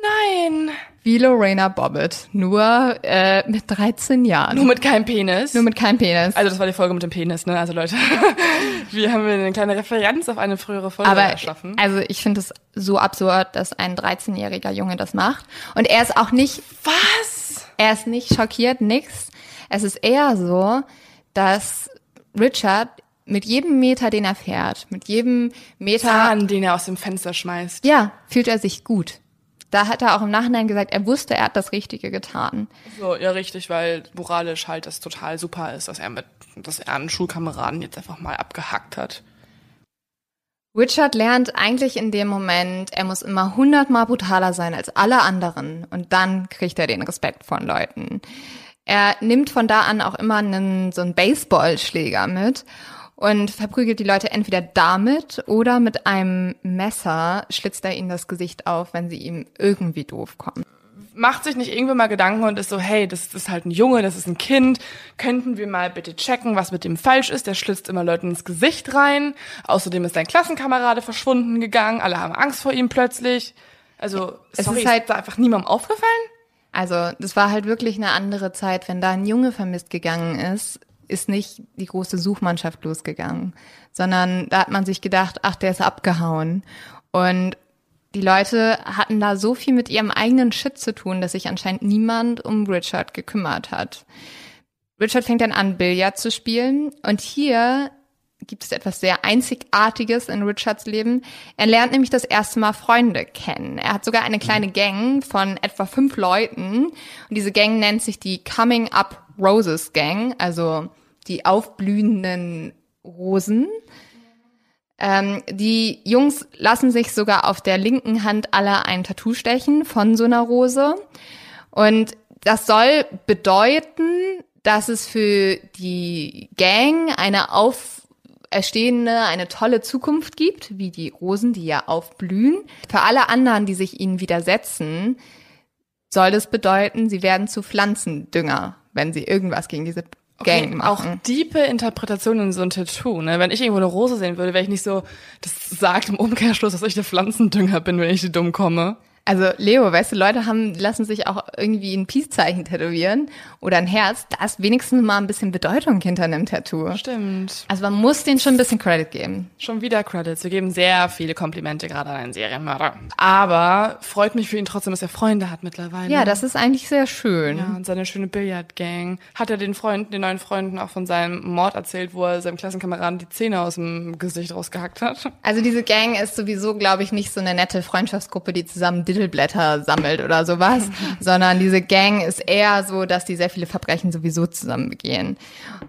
Nein. Wie Lorena Bobbitt, nur äh, mit 13 Jahren. Nur mit keinem Penis. Nur mit keinem Penis. Also das war die Folge mit dem Penis, ne? Also Leute, wir haben eine kleine Referenz auf eine frühere Folge Aber, erschaffen. Also ich finde es so absurd, dass ein 13-jähriger Junge das macht. Und er ist auch nicht. Was? Er ist nicht schockiert, nix. Es ist eher so, dass Richard mit jedem Meter, den er fährt, mit jedem Meter. Zahn, den er aus dem Fenster schmeißt. Ja, fühlt er sich gut. Da hat er auch im Nachhinein gesagt, er wusste, er hat das Richtige getan. So, ja, richtig, weil moralisch halt das total super ist, dass er mit, dass er einen Schulkameraden jetzt einfach mal abgehackt hat. Richard lernt eigentlich in dem Moment, er muss immer hundertmal brutaler sein als alle anderen und dann kriegt er den Respekt von Leuten. Er nimmt von da an auch immer einen, so einen Baseballschläger mit und verprügelt die Leute entweder damit oder mit einem Messer schlitzt er ihnen das Gesicht auf, wenn sie ihm irgendwie doof kommen. Macht sich nicht irgendwann mal Gedanken und ist so, hey, das ist halt ein Junge, das ist ein Kind, könnten wir mal bitte checken, was mit dem falsch ist? Der schlitzt immer Leuten ins Gesicht rein. Außerdem ist sein Klassenkamerade verschwunden gegangen, alle haben Angst vor ihm plötzlich. Also, Es sorry, ist halt- ist da einfach niemandem aufgefallen? Also, das war halt wirklich eine andere Zeit. Wenn da ein Junge vermisst gegangen ist, ist nicht die große Suchmannschaft losgegangen, sondern da hat man sich gedacht, ach, der ist abgehauen. Und die Leute hatten da so viel mit ihrem eigenen Shit zu tun, dass sich anscheinend niemand um Richard gekümmert hat. Richard fängt dann an, Billard zu spielen und hier gibt es etwas sehr Einzigartiges in Richards Leben. Er lernt nämlich das erste Mal Freunde kennen. Er hat sogar eine kleine Gang von etwa fünf Leuten und diese Gang nennt sich die Coming Up Roses Gang, also die aufblühenden Rosen. Ähm, die Jungs lassen sich sogar auf der linken Hand alle ein Tattoo stechen von so einer Rose. Und das soll bedeuten, dass es für die Gang eine auferstehende, eine tolle Zukunft gibt, wie die Rosen, die ja aufblühen. Für alle anderen, die sich ihnen widersetzen, soll das bedeuten, sie werden zu Pflanzendünger, wenn sie irgendwas gegen diese Gang auch machen. diepe Interpretationen in so ein Tattoo. Ne? Wenn ich irgendwo eine Rose sehen würde, wäre ich nicht so, das sagt im Umkehrschluss, dass ich der Pflanzendünger bin, wenn ich die dumm komme. Also Leo, weißt du, Leute haben lassen sich auch irgendwie ein Peace-Zeichen tätowieren oder ein Herz. Da ist wenigstens mal ein bisschen Bedeutung hinter einem Tattoo. Stimmt. Also man muss denen schon ein bisschen Credit geben. Schon wieder Credits. Wir geben sehr viele Komplimente gerade an einen Serienmörder. Aber freut mich für ihn trotzdem, dass er Freunde hat mittlerweile. Ja, das ist eigentlich sehr schön. Ja, und seine schöne Billardgang. Hat er den Freunden, den neuen Freunden auch von seinem Mord erzählt, wo er seinem Klassenkameraden die Zähne aus dem Gesicht rausgehackt hat? Also diese Gang ist sowieso, glaube ich, nicht so eine nette Freundschaftsgruppe, die zusammen Diddleblätter sammelt oder sowas, sondern diese Gang ist eher so, dass die sehr viele Verbrechen sowieso zusammen begehen.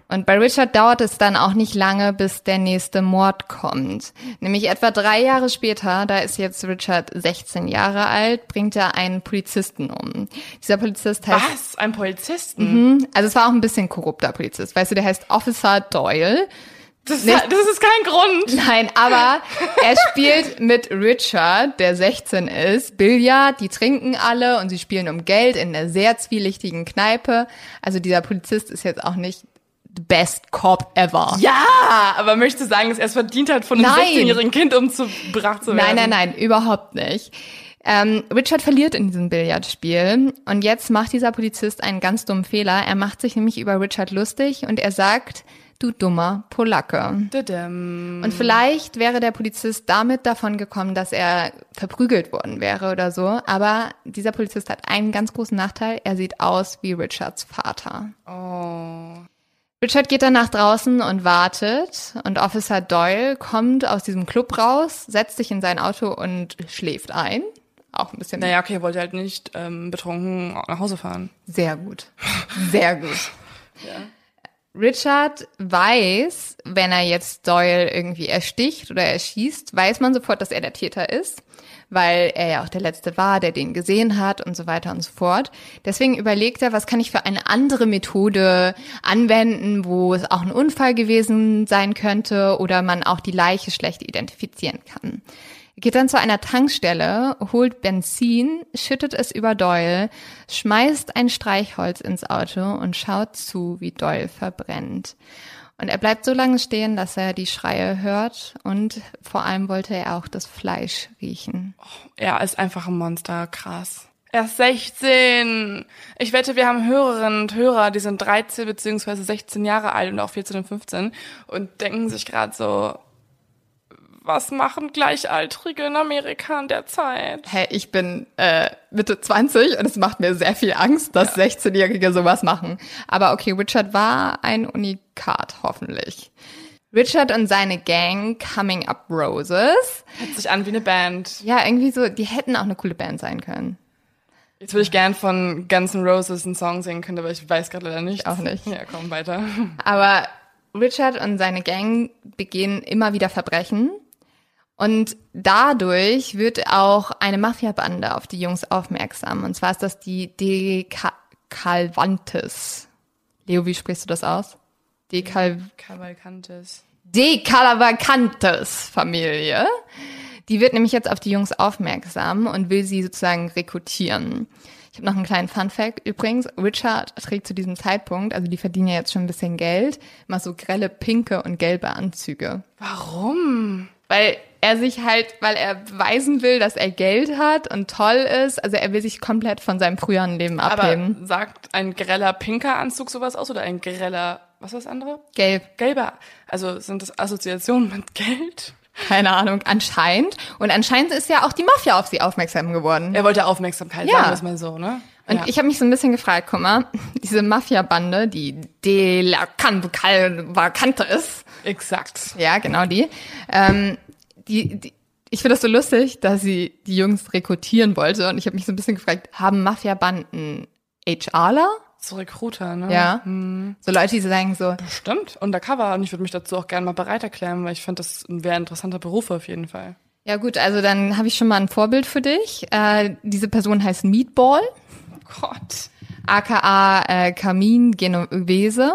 Und bei Richard dauert es dann auch nicht lange, bis der nächste Mord kommt. Nämlich etwa drei Jahre später, da ist jetzt Richard 16 Jahre alt, bringt er einen Polizisten um. Dieser Polizist heißt Was? Ein Polizisten? Also es war auch ein bisschen korrupter Polizist. Weißt du, der heißt Officer Doyle. Das, Nicht- das ist kein Grund. Nein, aber er spielt mit Richard, der 16 ist, Billard, die trinken alle und sie spielen um Geld in einer sehr zwielichtigen Kneipe. Also dieser Polizist ist jetzt auch nicht the best cop ever. Ja, aber möchte sagen, dass er es verdient hat, von einem Nein. 16-jährigen Kind umgebracht zu werden. Nein, nein, nein, überhaupt nicht. Ähm, Richard verliert in diesem Billardspiel und jetzt macht dieser Polizist einen ganz dummen Fehler. Er macht sich nämlich über Richard lustig und er sagt, du dummer Polacke. Und vielleicht wäre der Polizist damit davon gekommen, dass er verprügelt worden wäre oder so. Aber dieser Polizist hat einen ganz großen Nachteil. Er sieht aus wie Richards Vater. Oh. Richard geht dann nach draußen und wartet. Und Officer Doyle kommt aus diesem Club raus, setzt sich in sein Auto und schläft ein. Auch ein bisschen Naja, okay, er wollte halt nicht ähm, betrunken nach Hause fahren. Sehr gut. Sehr gut. Richard weiß, wenn er jetzt Doyle irgendwie ersticht oder erschießt, weiß man sofort, dass er der Täter ist, weil er ja auch der Letzte war, der den gesehen hat und so weiter und so fort. Deswegen überlegt er, was kann ich für eine andere Methode anwenden, wo es auch ein Unfall gewesen sein könnte oder man auch die Leiche schlecht identifizieren kann. Geht dann zu einer Tankstelle, holt Benzin, schüttet es über Doyle, schmeißt ein Streichholz ins Auto und schaut zu, wie Doyle verbrennt. Und er bleibt so lange stehen, dass er die Schreie hört und vor allem wollte er auch das Fleisch riechen. Er ist einfach ein Monster, krass. Er ist 16. Ich wette, wir haben Hörerinnen und Hörer, die sind 13 beziehungsweise 16 Jahre alt und auch 14 und 15 und denken sich gerade so, was machen Gleichaltrige in Amerika in der Zeit? Hey, ich bin äh, Mitte 20 und es macht mir sehr viel Angst, dass 16-Jährige sowas machen. Aber okay, Richard war ein Unikat, hoffentlich. Richard und seine Gang Coming Up Roses. Hört sich an wie eine Band. Ja, irgendwie so, die hätten auch eine coole Band sein können. Jetzt würde ich gern von Guns N' Roses einen Song singen können, aber ich weiß gerade leider nicht. Auch nicht. Ja, komm weiter. Aber Richard und seine Gang begehen immer wieder Verbrechen. Und dadurch wird auch eine Mafiabande auf die Jungs aufmerksam. Und zwar ist das die De Ca- Calvantes. Leo, wie sprichst du das aus? Decal Cavalcantes. De Calavacantes Familie. Die wird nämlich jetzt auf die Jungs aufmerksam und will sie sozusagen rekrutieren. Ich habe noch einen kleinen Fun-Fact übrigens. Richard trägt zu diesem Zeitpunkt, also die verdienen ja jetzt schon ein bisschen Geld, immer so grelle pinke und gelbe Anzüge. Warum? Weil er sich halt, weil er beweisen will, dass er Geld hat und toll ist. Also er will sich komplett von seinem früheren Leben abheben. Aber sagt ein greller pinker Anzug sowas aus oder ein greller, was war das andere? Gelb. Gelber. Also sind das Assoziationen mit Geld? Keine Ahnung, anscheinend. Und anscheinend ist ja auch die Mafia auf sie aufmerksam geworden. Er wollte Aufmerksamkeit, Ja. sagen wir es mal so, ne? Und ja. ich habe mich so ein bisschen gefragt, guck mal, diese Mafia-Bande, die De La Vacante ist, Exakt. ja, genau die, ähm, die, die ich finde das so lustig, dass sie die Jungs rekrutieren wollte. Und ich habe mich so ein bisschen gefragt, haben Mafia-Banden HRler? So Recruiter, ne? Ja. So Leute, die sagen so, Stimmt. Undercover. Und ich würde mich dazu auch gerne mal bereit erklären, weil ich finde, das wäre ein interessanter Beruf auf jeden Fall. ja gut, also dann habe ich schon mal ein Vorbild für dich. Äh, diese Person heißt Meatball. Gott. aka äh, Kamin Genovese.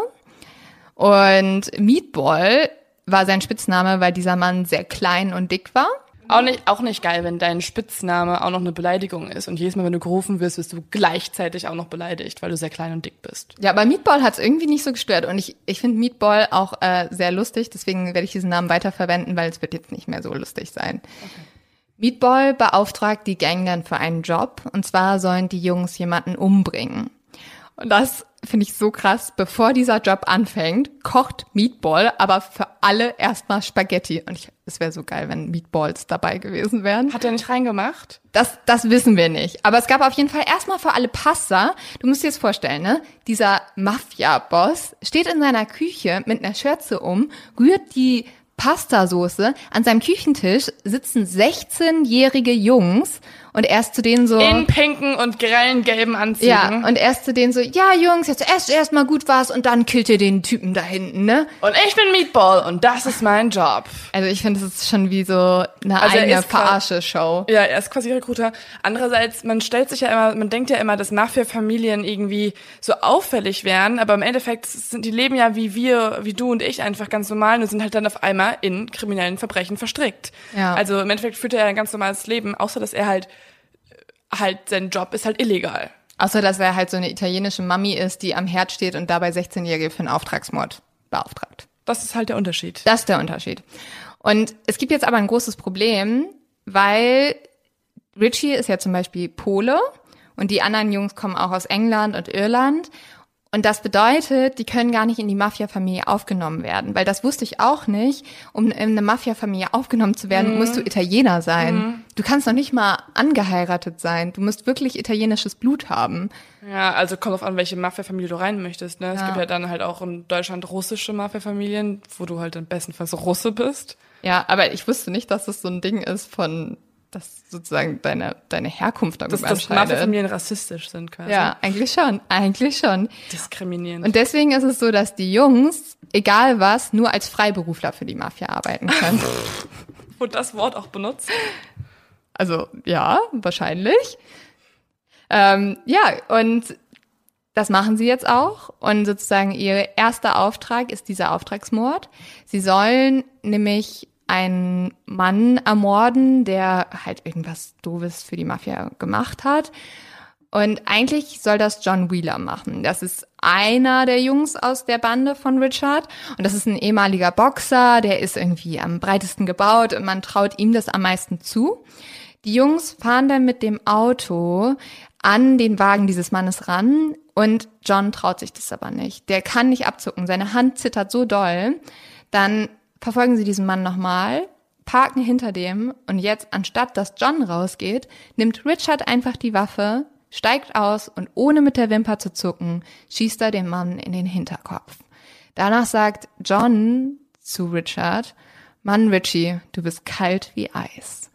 Und Meatball war sein Spitzname, weil dieser Mann sehr klein und dick war. Auch nicht, auch nicht geil, wenn dein Spitzname auch noch eine Beleidigung ist. Und jedes Mal, wenn du gerufen wirst, wirst du gleichzeitig auch noch beleidigt, weil du sehr klein und dick bist. Ja, aber Meatball hat es irgendwie nicht so gestört. Und ich, ich finde Meatball auch äh, sehr lustig, deswegen werde ich diesen Namen weiterverwenden, weil es wird jetzt nicht mehr so lustig sein. Meatball beauftragt die Gang dann für einen Job. Und zwar sollen die Jungs jemanden umbringen. Und das finde ich so krass. Bevor dieser Job anfängt, kocht Meatball aber für alle erstmal Spaghetti. Und ich, es wäre so geil, wenn Meatballs dabei gewesen wären. Hat er nicht reingemacht? Das, das wissen wir nicht. Aber es gab auf jeden Fall erstmal für alle Pasta. Du musst dir das vorstellen, ne? Dieser Mafia-Boss steht in seiner Küche mit einer Schürze um, rührt die Pastasoße. An seinem Küchentisch sitzen 16-jährige Jungs und er ist zu denen so. In pinken und grellen gelben Anzügen. ja, und er ist zu denen so, ja Jungs, jetzt esst erst mal gut was und dann killt ihr den Typen da hinten, ne? Und ich bin Meatball und das ist mein Job. Also ich finde, das ist schon wie so eine Also eigene Verarsche-Show. Ja, er ist quasi Recruiter. Andererseits, man stellt sich ja immer, man denkt ja immer, dass Mafia-Familien irgendwie so auffällig wären, aber im Endeffekt sind die leben ja wie wir, wie du und ich einfach ganz normal und sind halt dann auf einmal in kriminellen Verbrechen verstrickt. Ja. Also im Endeffekt führt er ein ganz normales Leben, außer dass er halt halt sein Job ist halt illegal. Außer, dass er halt so eine italienische Mami ist, die am Herd steht und dabei 16-Jährige für einen Auftragsmord beauftragt. Das ist halt der Unterschied. Das ist der Unterschied. Und es gibt jetzt aber ein großes Problem, weil Richie ist ja zum Beispiel Pole und die anderen Jungs kommen auch aus England und Irland. Und das bedeutet, die können gar nicht in die Mafia-Familie aufgenommen werden, weil das wusste ich auch nicht. Um in eine Mafia-Familie aufgenommen zu werden, musst du Italiener sein. Du kannst noch nicht mal angeheiratet sein. Du musst wirklich italienisches Blut haben. Ja, also kommt auf an, welche Mafia-Familie du rein möchtest. Ne? Es Ja. gibt ja dann halt auch in Deutschland russische Mafia-Familien, wo du halt dann bestenfalls Russe bist. Ja, aber ich wusste nicht, dass das so ein Ding ist von, dass sozusagen deine, deine Herkunft darüber Dass, dass entscheidet. Mafia-Familien rassistisch sind quasi. Ja, eigentlich schon, eigentlich schon. Diskriminierend. Und deswegen ist es so, dass die Jungs, egal was, nur als Freiberufler für die Mafia arbeiten können. Wurde das Wort auch benutzt? Also ja, wahrscheinlich. Ähm, ja, und das machen sie jetzt auch. Und sozusagen ihr erster Auftrag ist dieser Auftragsmord. Sie sollen nämlich einen Mann ermorden, der halt irgendwas Doofes für die Mafia gemacht hat. Und eigentlich soll das John Wheeler machen. Das ist einer der Jungs aus der Bande von Richard. Und das ist ein ehemaliger Boxer, der ist irgendwie am breitesten gebaut und man traut ihm das am meisten zu. Die Jungs fahren dann mit dem Auto an den Wagen dieses Mannes ran und John traut sich das aber nicht. Der kann nicht abzucken. Seine Hand zittert so doll. Dann verfolgen sie diesen Mann nochmal, parken hinter dem und jetzt, anstatt dass John rausgeht, nimmt Richard einfach die Waffe, steigt aus und ohne mit der Wimper zu zucken, schießt er den Mann in den Hinterkopf. Danach sagt John zu Richard, Mann Richie, du bist kalt wie Eis.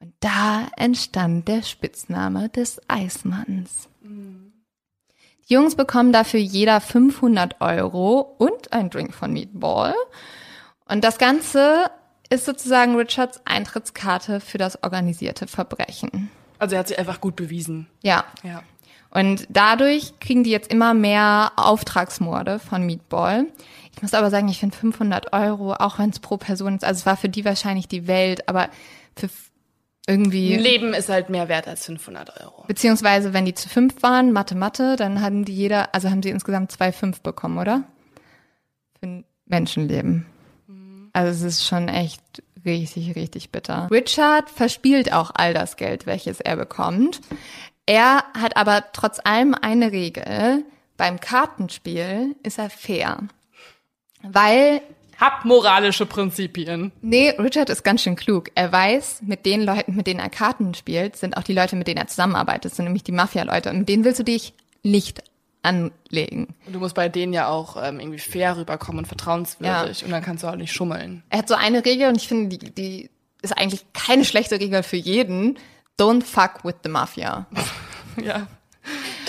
Und da entstand der Spitzname des Eismanns. Die Jungs bekommen dafür jeder 500 Euro und ein Drink von Meatball. Und das Ganze ist sozusagen Richards Eintrittskarte für das organisierte Verbrechen. Also er hat sich einfach gut bewiesen. Ja. Ja. Und dadurch kriegen die jetzt immer mehr Auftragsmorde von Meatball. Ich muss aber sagen, ich finde 500 Euro, auch wenn es pro Person ist, also es war für die wahrscheinlich die Welt, aber für irgendwie, Leben ist halt mehr wert als 500 Euro. beziehungsweise wenn die zu fünf waren, Mathe, Mathe, dann haben die jeder, also haben sie insgesamt zwei fünf bekommen, oder? Für ein Menschenleben. Also es ist schon echt richtig, richtig bitter. Richard verspielt auch all das Geld, welches er bekommt. Er hat aber trotz allem eine Regel. Beim Kartenspiel ist er fair. Weil, Hab moralische Prinzipien. nee, Richard ist ganz schön klug. Er weiß, mit den Leuten, mit denen er Karten spielt, sind auch die Leute, mit denen er zusammenarbeitet. Sind nämlich die Mafia-Leute. Und mit denen willst du dich nicht anlegen. Und du musst bei denen ja auch ähm, irgendwie fair rüberkommen und vertrauenswürdig. Und dann kannst du auch nicht schummeln. Er hat so eine Regel und ich finde, die, die ist eigentlich keine schlechte Regel für jeden. Don't fuck with the Mafia. Ja.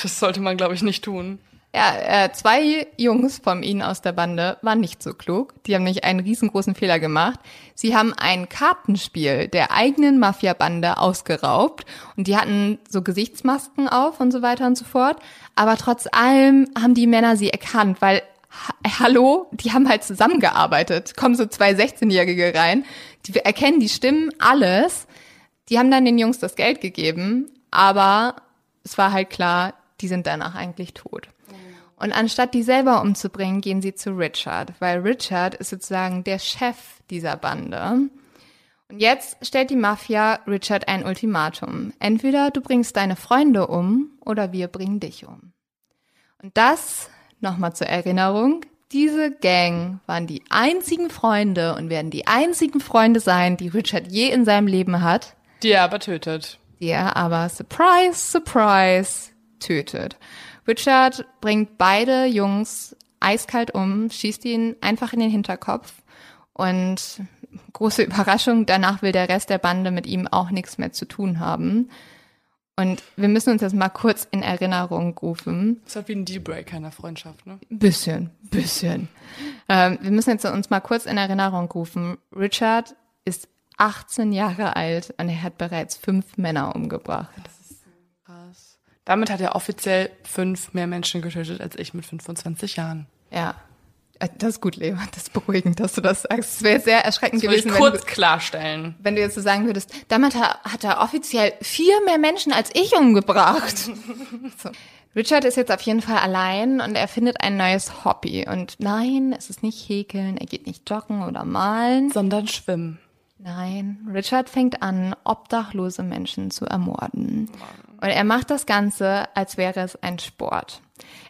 Das sollte man, glaube ich, nicht tun. Ja, äh, zwei Jungs von ihnen aus der Bande waren nicht so klug. Die haben nämlich einen riesengroßen Fehler gemacht. Sie haben ein Kartenspiel der eigenen Mafia-Bande ausgeraubt und die hatten so Gesichtsmasken auf und so weiter und so fort. Aber trotz allem haben die Männer sie erkannt, weil ha hallo, die haben halt zusammengearbeitet. Kommen so zwei 16-Jährige rein, die erkennen die Stimmen, alles. Die haben dann den Jungs das Geld gegeben, aber es war halt klar, die sind danach eigentlich tot. Und anstatt die selber umzubringen, gehen sie zu Richard, weil Richard ist sozusagen der Chef dieser Bande. Und jetzt stellt die Mafia Richard ein Ultimatum. Entweder du bringst deine Freunde um oder wir bringen dich um. Und das, nochmal zur Erinnerung, diese Gang waren die einzigen Freunde und werden die einzigen Freunde sein, die Richard je in seinem Leben hat, Die er aber tötet. die er aber, surprise, surprise, tötet. Richard bringt beide Jungs eiskalt um, schießt ihn einfach in den Hinterkopf und große Überraschung, danach will der Rest der Bande mit ihm auch nichts mehr zu tun haben. Und wir müssen uns das mal kurz in Erinnerung rufen. Das ist halt wie ein Dealbreaker in der Freundschaft, ne? Bisschen, bisschen. Ähm, wir müssen jetzt uns mal kurz in Erinnerung rufen. Richard ist 18 Jahre alt und er hat bereits fünf Männer umgebracht. Krass. Damit hat er offiziell fünf mehr Menschen getötet als ich mit 25 Jahren. Ja. Äh, Das ist gut, Leo. Das ist beruhigend, dass du das sagst. Es wäre sehr erschreckend Das will ich gewesen, wenn kurz du, klarstellen. wenn du jetzt so sagen würdest, damit hat hat er offiziell vier mehr Menschen als ich umgebracht. so. Richard ist jetzt auf jeden Fall allein und er findet ein neues Hobby. Und nein, es ist nicht häkeln, er geht nicht joggen oder malen. Sondern schwimmen. Nein, Richard fängt an, obdachlose Menschen zu ermorden. Und er macht das Ganze, als wäre es ein Sport.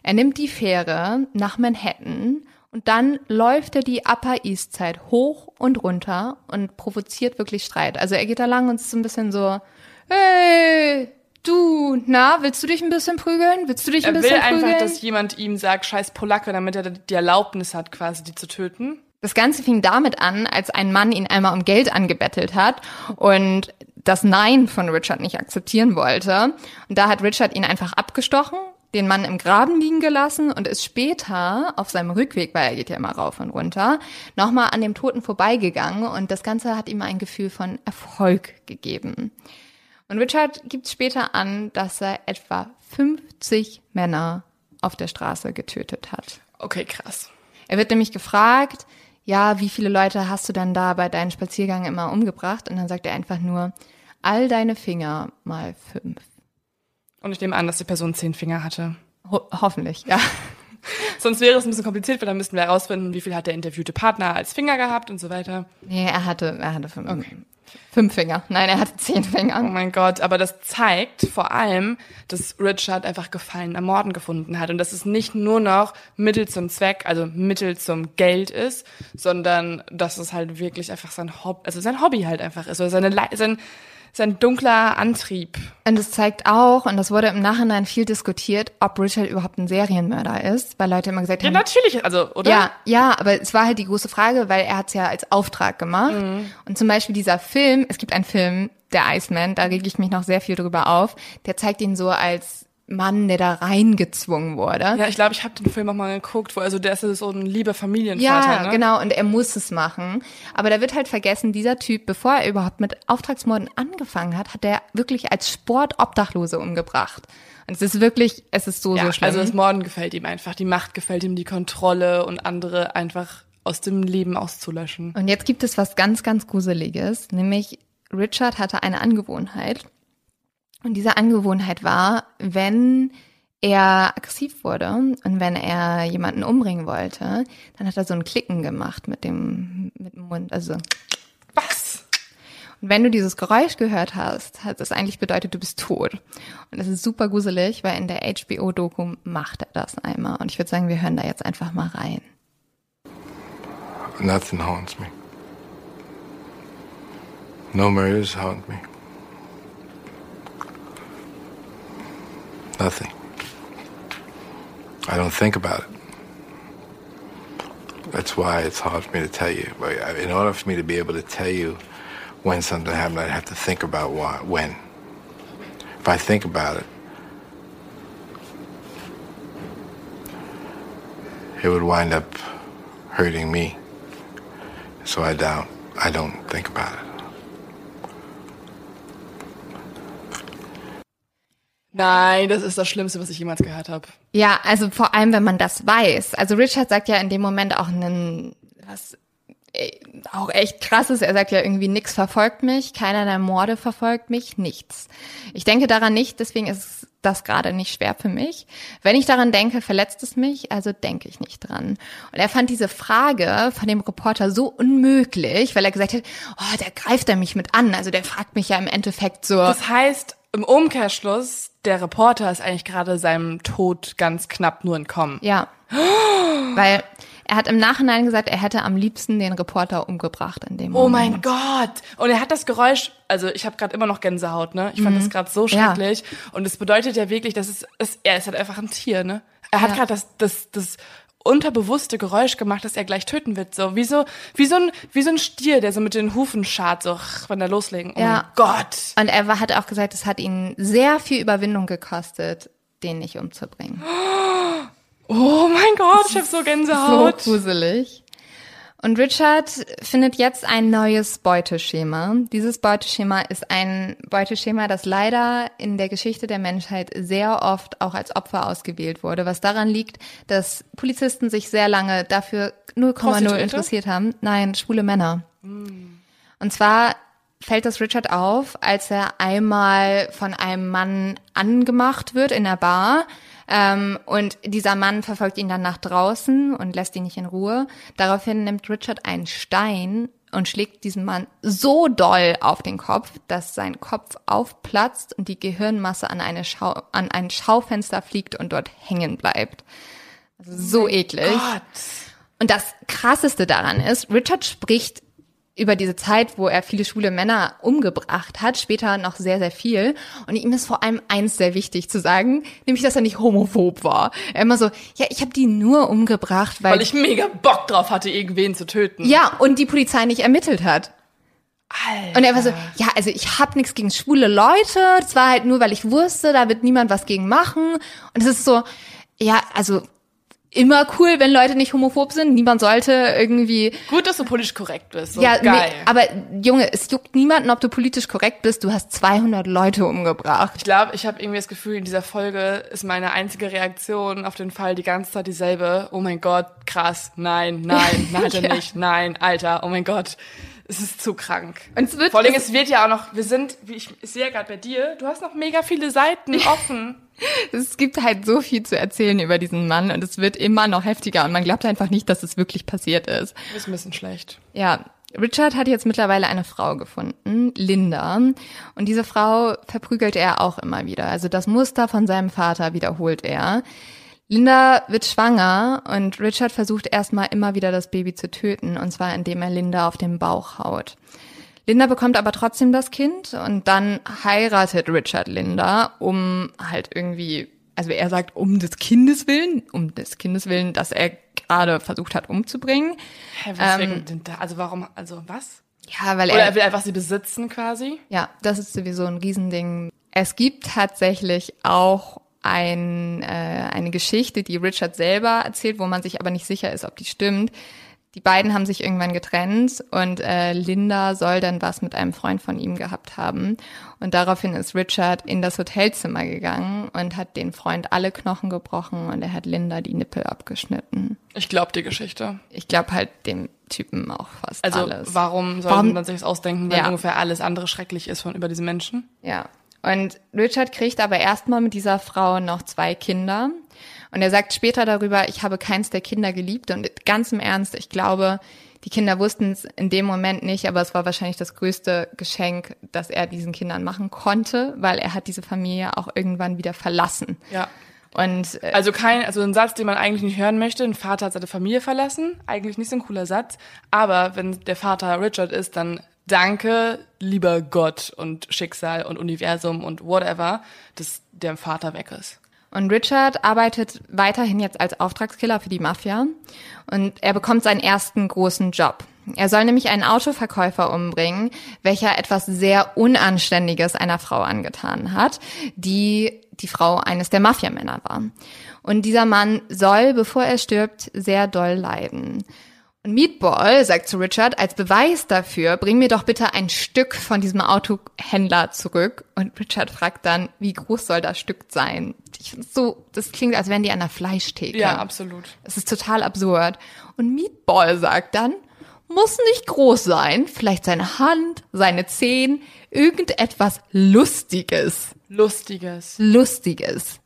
Er nimmt die Fähre nach Manhattan und dann läuft er die Upper East Side hoch und runter und provoziert wirklich Streit. Also er geht da lang und ist so ein bisschen so, hey, du, na, willst du dich ein bisschen prügeln? Willst du dich ein Er will bisschen einfach, prügeln? dass jemand ihm sagt, scheiß Polacke, damit er die Erlaubnis hat, quasi die zu töten. Das Ganze fing damit an, als ein Mann ihn einmal um Geld angebettelt hat und das Nein von Richard nicht akzeptieren wollte. Und da hat Richard ihn einfach abgestochen, den Mann im Graben liegen gelassen und ist später auf seinem Rückweg, weil er geht ja immer rauf und runter, nochmal an dem Toten vorbeigegangen und das Ganze hat ihm ein Gefühl von Erfolg gegeben. Und Richard gibt später an, dass er etwa 50 Männer auf der Straße getötet hat. Okay, krass. Er wird nämlich gefragt, ja, wie viele Leute hast du dann da bei deinen Spaziergängen immer umgebracht? Und dann sagt er einfach nur, all deine Finger mal fünf. Und ich nehme an, dass die Person zehn Finger hatte. Ho hoffentlich, ja. Sonst wäre es ein bisschen kompliziert, weil dann müssten wir herausfinden, wie viel hat der interviewte Partner als Finger gehabt und so weiter. Nee, er hatte, er hatte fünf, fünf Finger. Nein, er hatte zehn Oh Finger. mein Gott, aber das zeigt vor allem, dass Richard einfach Gefallen am Morden gefunden hat und dass es nicht nur noch Mittel zum Zweck, also Mittel zum Geld ist, sondern dass es halt wirklich einfach sein Hobby, also sein Hobby halt einfach ist, oder seine, Le- sein, sein dunkler Antrieb. Und es zeigt auch, und das wurde im Nachhinein viel diskutiert, ob Richard überhaupt ein Serienmörder ist, weil Leute immer gesagt Ja, haben, natürlich, also, oder? Ja, ja, aber es war halt die große Frage, weil er hat es ja als Auftrag gemacht. Und zum Beispiel dieser Film, es gibt einen Film, der Iceman, da rege ich mich noch sehr viel drüber auf, der zeigt ihn so als Mann, der da reingezwungen wurde. Ja, ich glaube, ich habe den Film auch mal geguckt, wo also der ist so ein lieber Familienvater, Ja, ne? genau, und er muss es machen. Aber da wird halt vergessen, dieser Typ, bevor er überhaupt mit Auftragsmorden angefangen hat, hat er wirklich als Sport Obdachlose umgebracht. Und es ist wirklich, es ist so, Ja, so schlimm. also das Morden gefällt ihm einfach, die Macht gefällt ihm, die Kontrolle und andere einfach aus dem Leben auszulöschen. Und jetzt gibt es was ganz, ganz Gruseliges, nämlich Richard hatte eine Angewohnheit. Und diese Angewohnheit war, wenn er aggressiv wurde und wenn er jemanden umbringen wollte, dann hat er so ein Klicken gemacht mit dem, mit dem Mund. Also, und Was? wenn du dieses Geräusch gehört hast, hat es eigentlich bedeutet, du bist tot. Und das ist super gruselig, weil in der HBO-Doku macht er das einmal. Und ich würde sagen, wir hören da jetzt einfach mal rein. Nothing haunts me. No murders haunt me. Nothing. I don't think about it. That's why it's hard for me to tell you. But In order for me to be able to tell you when something happened, I'd have to think about why, when. If I think about it, it would wind up hurting me. So I doubt. I don't think about it. Nein, das ist das Schlimmste, was ich jemals gehört habe. Ja, also vor allem, wenn man das weiß. Also Richard sagt ja in dem Moment auch einen, was äh, auch echt krasses. Er sagt ja irgendwie, nix verfolgt mich, keiner der Morde verfolgt mich, nichts. Ich denke daran nicht, deswegen ist das gerade nicht schwer für mich. Wenn ich daran denke, verletzt es mich, also denke ich nicht dran. Und er fand diese Frage von dem Reporter so unmöglich, weil er gesagt hat, oh, der greift er mich mit an. Also der fragt mich ja im Endeffekt so. Das heißt, im Umkehrschluss, der Reporter ist eigentlich gerade seinem Tod ganz knapp nur entkommen. Ja. Weil er hat im Nachhinein gesagt, er hätte am liebsten den Reporter umgebracht in dem Oh Moment. mein Gott! Und er hat das Geräusch, also ich habe gerade immer noch Gänsehaut, ne? Ich fand das gerade so Mhm. Ja. schrecklich. Und es bedeutet ja wirklich, dass es, es er ist halt einfach ein Tier, ne? Er hat Ja. gerade das, das, das unterbewusste Geräusch gemacht, dass er gleich töten wird, so wie so wie so ein wie so ein Stier, der so mit den Hufen schart, so wenn er loslegen. Oh Ja. mein Gott! Und er hat auch gesagt, es hat ihn sehr viel Überwindung gekostet, den nicht umzubringen. Oh mein Gott, ich habe so So Gänsehaut. gruselig. Und Richard findet jetzt ein neues Beuteschema. Dieses Beuteschema ist ein Beuteschema, das leider in der Geschichte der Menschheit sehr oft auch als Opfer ausgewählt wurde, was daran liegt, dass Polizisten sich sehr lange dafür 0,0 Prostituierte? interessiert haben. Nein, schwule Männer. Und zwar fällt das Richard auf, als er einmal von einem Mann angemacht wird in der Bar. Ähm, und dieser Mann verfolgt ihn dann nach draußen und lässt ihn nicht in Ruhe. Daraufhin nimmt Richard einen Stein und schlägt diesem Mann so doll auf den Kopf, dass sein Kopf aufplatzt und die Gehirnmasse an, eine Schau an ein Schaufenster fliegt und dort hängen bleibt. Also so eklig. Gott. Und das Krasseste daran ist, Richard spricht über diese Zeit, wo er viele schwule Männer umgebracht hat, später noch sehr, sehr viel. Und ihm ist vor allem eins sehr wichtig zu sagen, nämlich, dass er nicht homophob war. Er immer so, ja, ich habe die nur umgebracht, weil, Weil ich mega Bock drauf hatte, irgendwen zu töten. ja, und die Polizei nicht ermittelt hat. Alter. Und er war so, ja, also ich habe nichts gegen schwule Leute, das war halt nur, weil ich wusste, da wird niemand was gegen machen. Und es ist so, ja, also immer cool, wenn Leute nicht homophob sind. Niemand sollte irgendwie Gut, dass du politisch korrekt bist. So ja, geil. Nee, aber Junge, es juckt niemanden, ob du politisch korrekt bist. Du hast 200 Leute umgebracht. Ich glaube, ich habe irgendwie das Gefühl, in dieser Folge ist meine einzige Reaktion auf den Fall die ganze Zeit dieselbe. Oh mein Gott, krass, nein, nein, nein, Ja. nicht, nein, Alter, oh mein Gott. Es ist zu krank. Und es wird- Vor allem, es- es wird ja auch noch, wir sind, wie ich, ich sehe ja gerade bei dir, du hast noch mega viele Seiten offen. Es gibt halt so viel zu erzählen über diesen Mann und es wird immer noch heftiger und man glaubt einfach nicht, dass es wirklich passiert ist. ist ein bisschen schlecht. Ja, Richard hat jetzt mittlerweile eine Frau gefunden, Linda. Und diese Frau verprügelt er auch immer wieder. Also das Muster von seinem Vater wiederholt er. Linda wird schwanger und Richard versucht erstmal immer wieder das Baby zu töten, und zwar indem er Linda auf den Bauch haut. Linda bekommt aber trotzdem das Kind und dann heiratet Richard Linda, um halt irgendwie, also er sagt um des Kindes willen, um des Kindes willen, dass er gerade versucht hat umzubringen. Hä, da, also warum, also was? Ja, weil Oder er, er will einfach sie besitzen quasi? ja, das ist sowieso ein Riesending. Es gibt tatsächlich auch ein, äh, eine Geschichte, die Richard selber erzählt, wo man sich aber nicht sicher ist, ob die stimmt. Die beiden haben sich irgendwann getrennt und äh, Linda soll dann was mit einem Freund von ihm gehabt haben. Und daraufhin ist Richard in das Hotelzimmer gegangen und hat den Freund alle Knochen gebrochen und er hat Linda die Nippel abgeschnitten. Ich glaube die Geschichte. Ich glaube halt dem Typen auch fast Also alles. warum soll Warum- man sich das ausdenken, wenn Ja. ungefähr alles andere schrecklich ist von über diese Menschen? Ja. Und Richard kriegt aber erstmal mit dieser Frau noch zwei Kinder. Und er sagt später darüber, ich habe keins der Kinder geliebt. Und ganz im Ernst, ich glaube, die Kinder wussten es in dem Moment nicht, aber es war wahrscheinlich das größte Geschenk, das er diesen Kindern machen konnte, weil er hat diese Familie auch irgendwann wieder verlassen. Ja. Und äh, Also kein, also ein Satz, den man eigentlich nicht hören möchte. Ein Vater hat seine Familie verlassen. Eigentlich nicht so ein cooler Satz. Aber wenn der Vater Richard ist, dann danke, lieber Gott und Schicksal und Universum und whatever, dass der Vater weg ist. Und Richard arbeitet weiterhin jetzt als Auftragskiller für die Mafia und er bekommt seinen ersten großen Job. Er soll nämlich einen Autoverkäufer umbringen, welcher etwas sehr Unanständiges einer Frau angetan hat, die die Frau eines der Mafiamänner war. Und dieser Mann soll, bevor er stirbt, sehr doll leiden. Und Meatball sagt zu Richard, als Beweis dafür, bring mir doch bitte ein Stück von diesem Autohändler zurück. Und Richard fragt dann, wie groß soll das Stück sein? Ich find's so, das klingt, als wären die an der Fleischtheke. Ja, absolut. Es ist total absurd. Und Meatball sagt dann, muss nicht groß sein, vielleicht seine Hand, seine Zehen, irgendetwas Lustiges. Lustiges. Lustiges.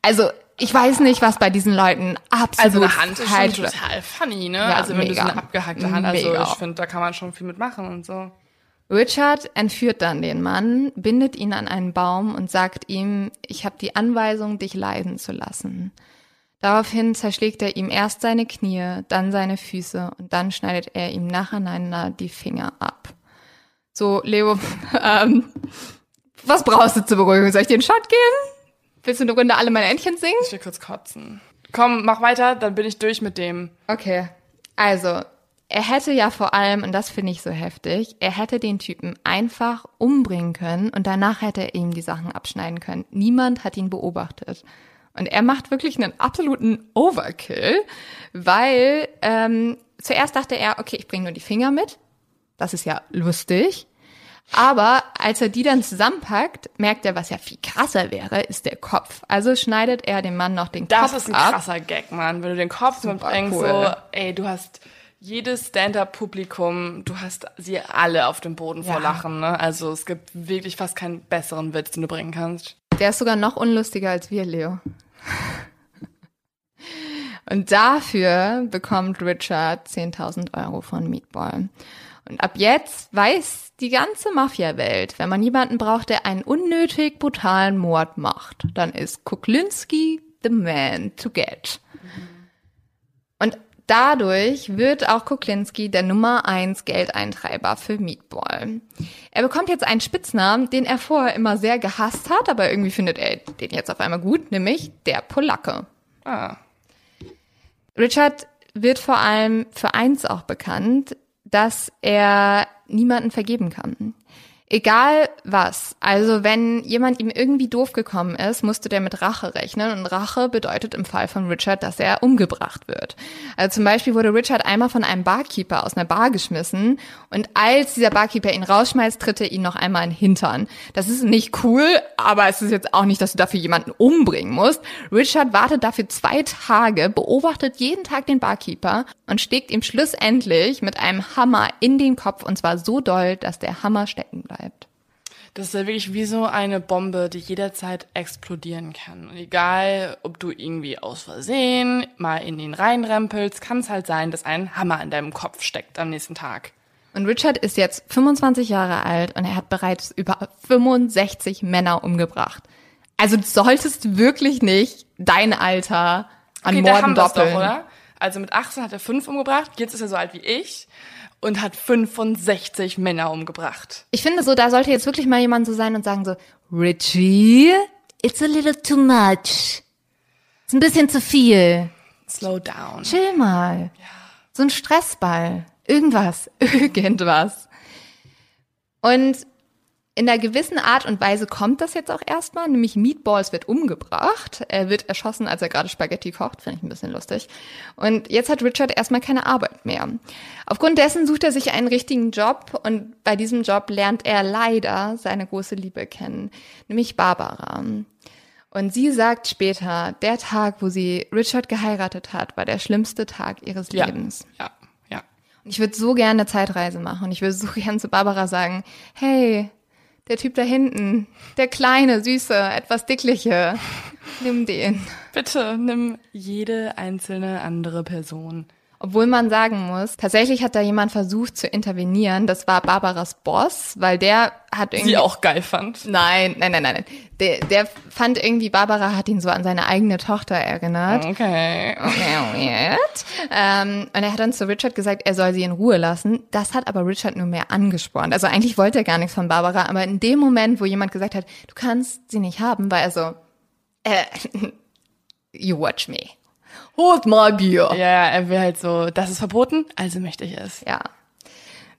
Also, ich weiß nicht, was bei diesen Leuten absolut Also eine Hand ist schon total funny, ne? Ja, also wenn du so mega. eine abgehackte Hand, also Mega. ich finde, da kann man schon viel mitmachen und so. Richard entführt dann den Mann, bindet ihn an einen Baum und sagt ihm, ich habe die Anweisung, dich leiden zu lassen. Daraufhin zerschlägt er ihm erst seine Knie, dann seine Füße und dann schneidet er ihm nacheinander die Finger ab. So, Leo, ähm, was brauchst du zur Beruhigung? Soll ich dir einen Shot geben? Willst du eine Runde alle meine Entchen singen? Ich will kurz kotzen. Komm, mach weiter, dann bin ich durch mit dem. Okay. Also, er hätte ja vor allem, und das finde ich so heftig, er hätte den Typen einfach umbringen können und danach hätte er ihm die Sachen abschneiden können. Niemand hat ihn beobachtet. Und er macht wirklich einen absoluten Overkill, weil ähm, zuerst dachte er, okay, ich bringe nur die Finger mit. Das ist ja lustig. Aber als er die dann zusammenpackt, merkt er, was ja viel krasser wäre, ist der Kopf. Also schneidet er dem Mann noch den Das Kopf ist ein ab. krasser Gag, Mann. Wenn du den Kopf mitbringst, cool. so, ey, du hast jedes Stand-Up-Publikum, du hast sie alle auf dem Boden vor Ja. Lachen, ne? Also es gibt wirklich fast keinen besseren Witz, den du bringen kannst. Der ist sogar noch unlustiger als wir, Leo. Und dafür bekommt Richard 10.000 Euro von Meatball. Und ab jetzt weiß die ganze Mafia-Welt, wenn man jemanden braucht, der einen unnötig brutalen Mord macht, dann ist Kuklinski the man to get. Und dadurch wird auch Kuklinski der Nummer eins Geldeintreiber für Meatball. Er bekommt jetzt einen Spitznamen, den er vorher immer sehr gehasst hat, aber irgendwie findet er den jetzt auf einmal gut, nämlich der Polacke. Ah. Richard wird vor allem für eins auch bekannt, dass er niemanden vergeben kann. Egal was. Also wenn jemand ihm irgendwie doof gekommen ist, musste der mit Rache rechnen. Und Rache bedeutet im Fall von Richard, dass er umgebracht wird. Also zum Beispiel wurde Richard einmal von einem Barkeeper aus einer Bar geschmissen. Und als dieser Barkeeper ihn rausschmeißt, tritt er ihn noch einmal in den Hintern. Das ist nicht cool, aber es ist jetzt auch nicht, dass du dafür jemanden umbringen musst. Richard wartet dafür zwei Tage, beobachtet jeden Tag den Barkeeper und schlägt ihm schlussendlich mit einem Hammer in den Kopf. Und zwar so doll, dass der Hammer stecken bleibt. Das ist ja wirklich wie so eine Bombe, die jederzeit explodieren kann. Und egal, ob du irgendwie aus Versehen mal in ihn reinrempelst, kann es halt sein, dass ein Hammer in deinem Kopf steckt am nächsten Tag. Und Richard ist jetzt 25 Jahre alt und er hat bereits über 65 Männer umgebracht. Also du solltest wirklich nicht dein Alter an Okay, da Morden haben wir's doppeln. doch, oder? Also mit 18 hat er fünf umgebracht, jetzt ist er so alt wie ich und hat 65 Männer umgebracht. Ich finde so, da sollte jetzt wirklich mal jemand so sein und sagen so, Richie, it's a little too much. Ist ein bisschen zu viel. Slow down. Chill mal. So ein Stressball. Irgendwas. Irgendwas. Und in einer gewissen Art und Weise kommt das jetzt auch erstmal, nämlich Meatballs wird umgebracht. Er wird erschossen, als er gerade Spaghetti kocht, finde ich ein bisschen lustig. Und jetzt hat Richard erstmal keine Arbeit mehr. Aufgrund dessen sucht er sich einen richtigen Job und bei diesem Job lernt er leider seine große Liebe kennen, nämlich Barbara. Und sie sagt später, der Tag, wo sie Richard geheiratet hat, war der schlimmste Tag ihres Ja. Lebens. Ja, ja. Und ich würde so gerne eine Zeitreise machen. Und ich würde so gerne zu Barbara sagen, hey, der Typ da hinten, der kleine, süße, etwas dickliche, nimm den. Bitte nimm jede einzelne andere Person. Obwohl man sagen muss, tatsächlich hat da jemand versucht zu intervenieren. Das war Barbaras Boss, weil der hat irgendwie... Sie auch geil fand. Nein, nein, nein, nein. nein. Der, der fand irgendwie, Barbara hat ihn so an seine eigene Tochter erinnert. Okay. Weird. Ähm, und er hat dann zu Richard gesagt, er soll sie in Ruhe lassen. Das hat aber Richard nur mehr angespornt. Also eigentlich wollte er gar nichts von Barbara, aber in dem Moment, wo jemand gesagt hat, du kannst sie nicht haben, war er so, äh, you watch me. Hold my beer. Ja, er will halt so, das ist verboten, also möchte ich es. Ja.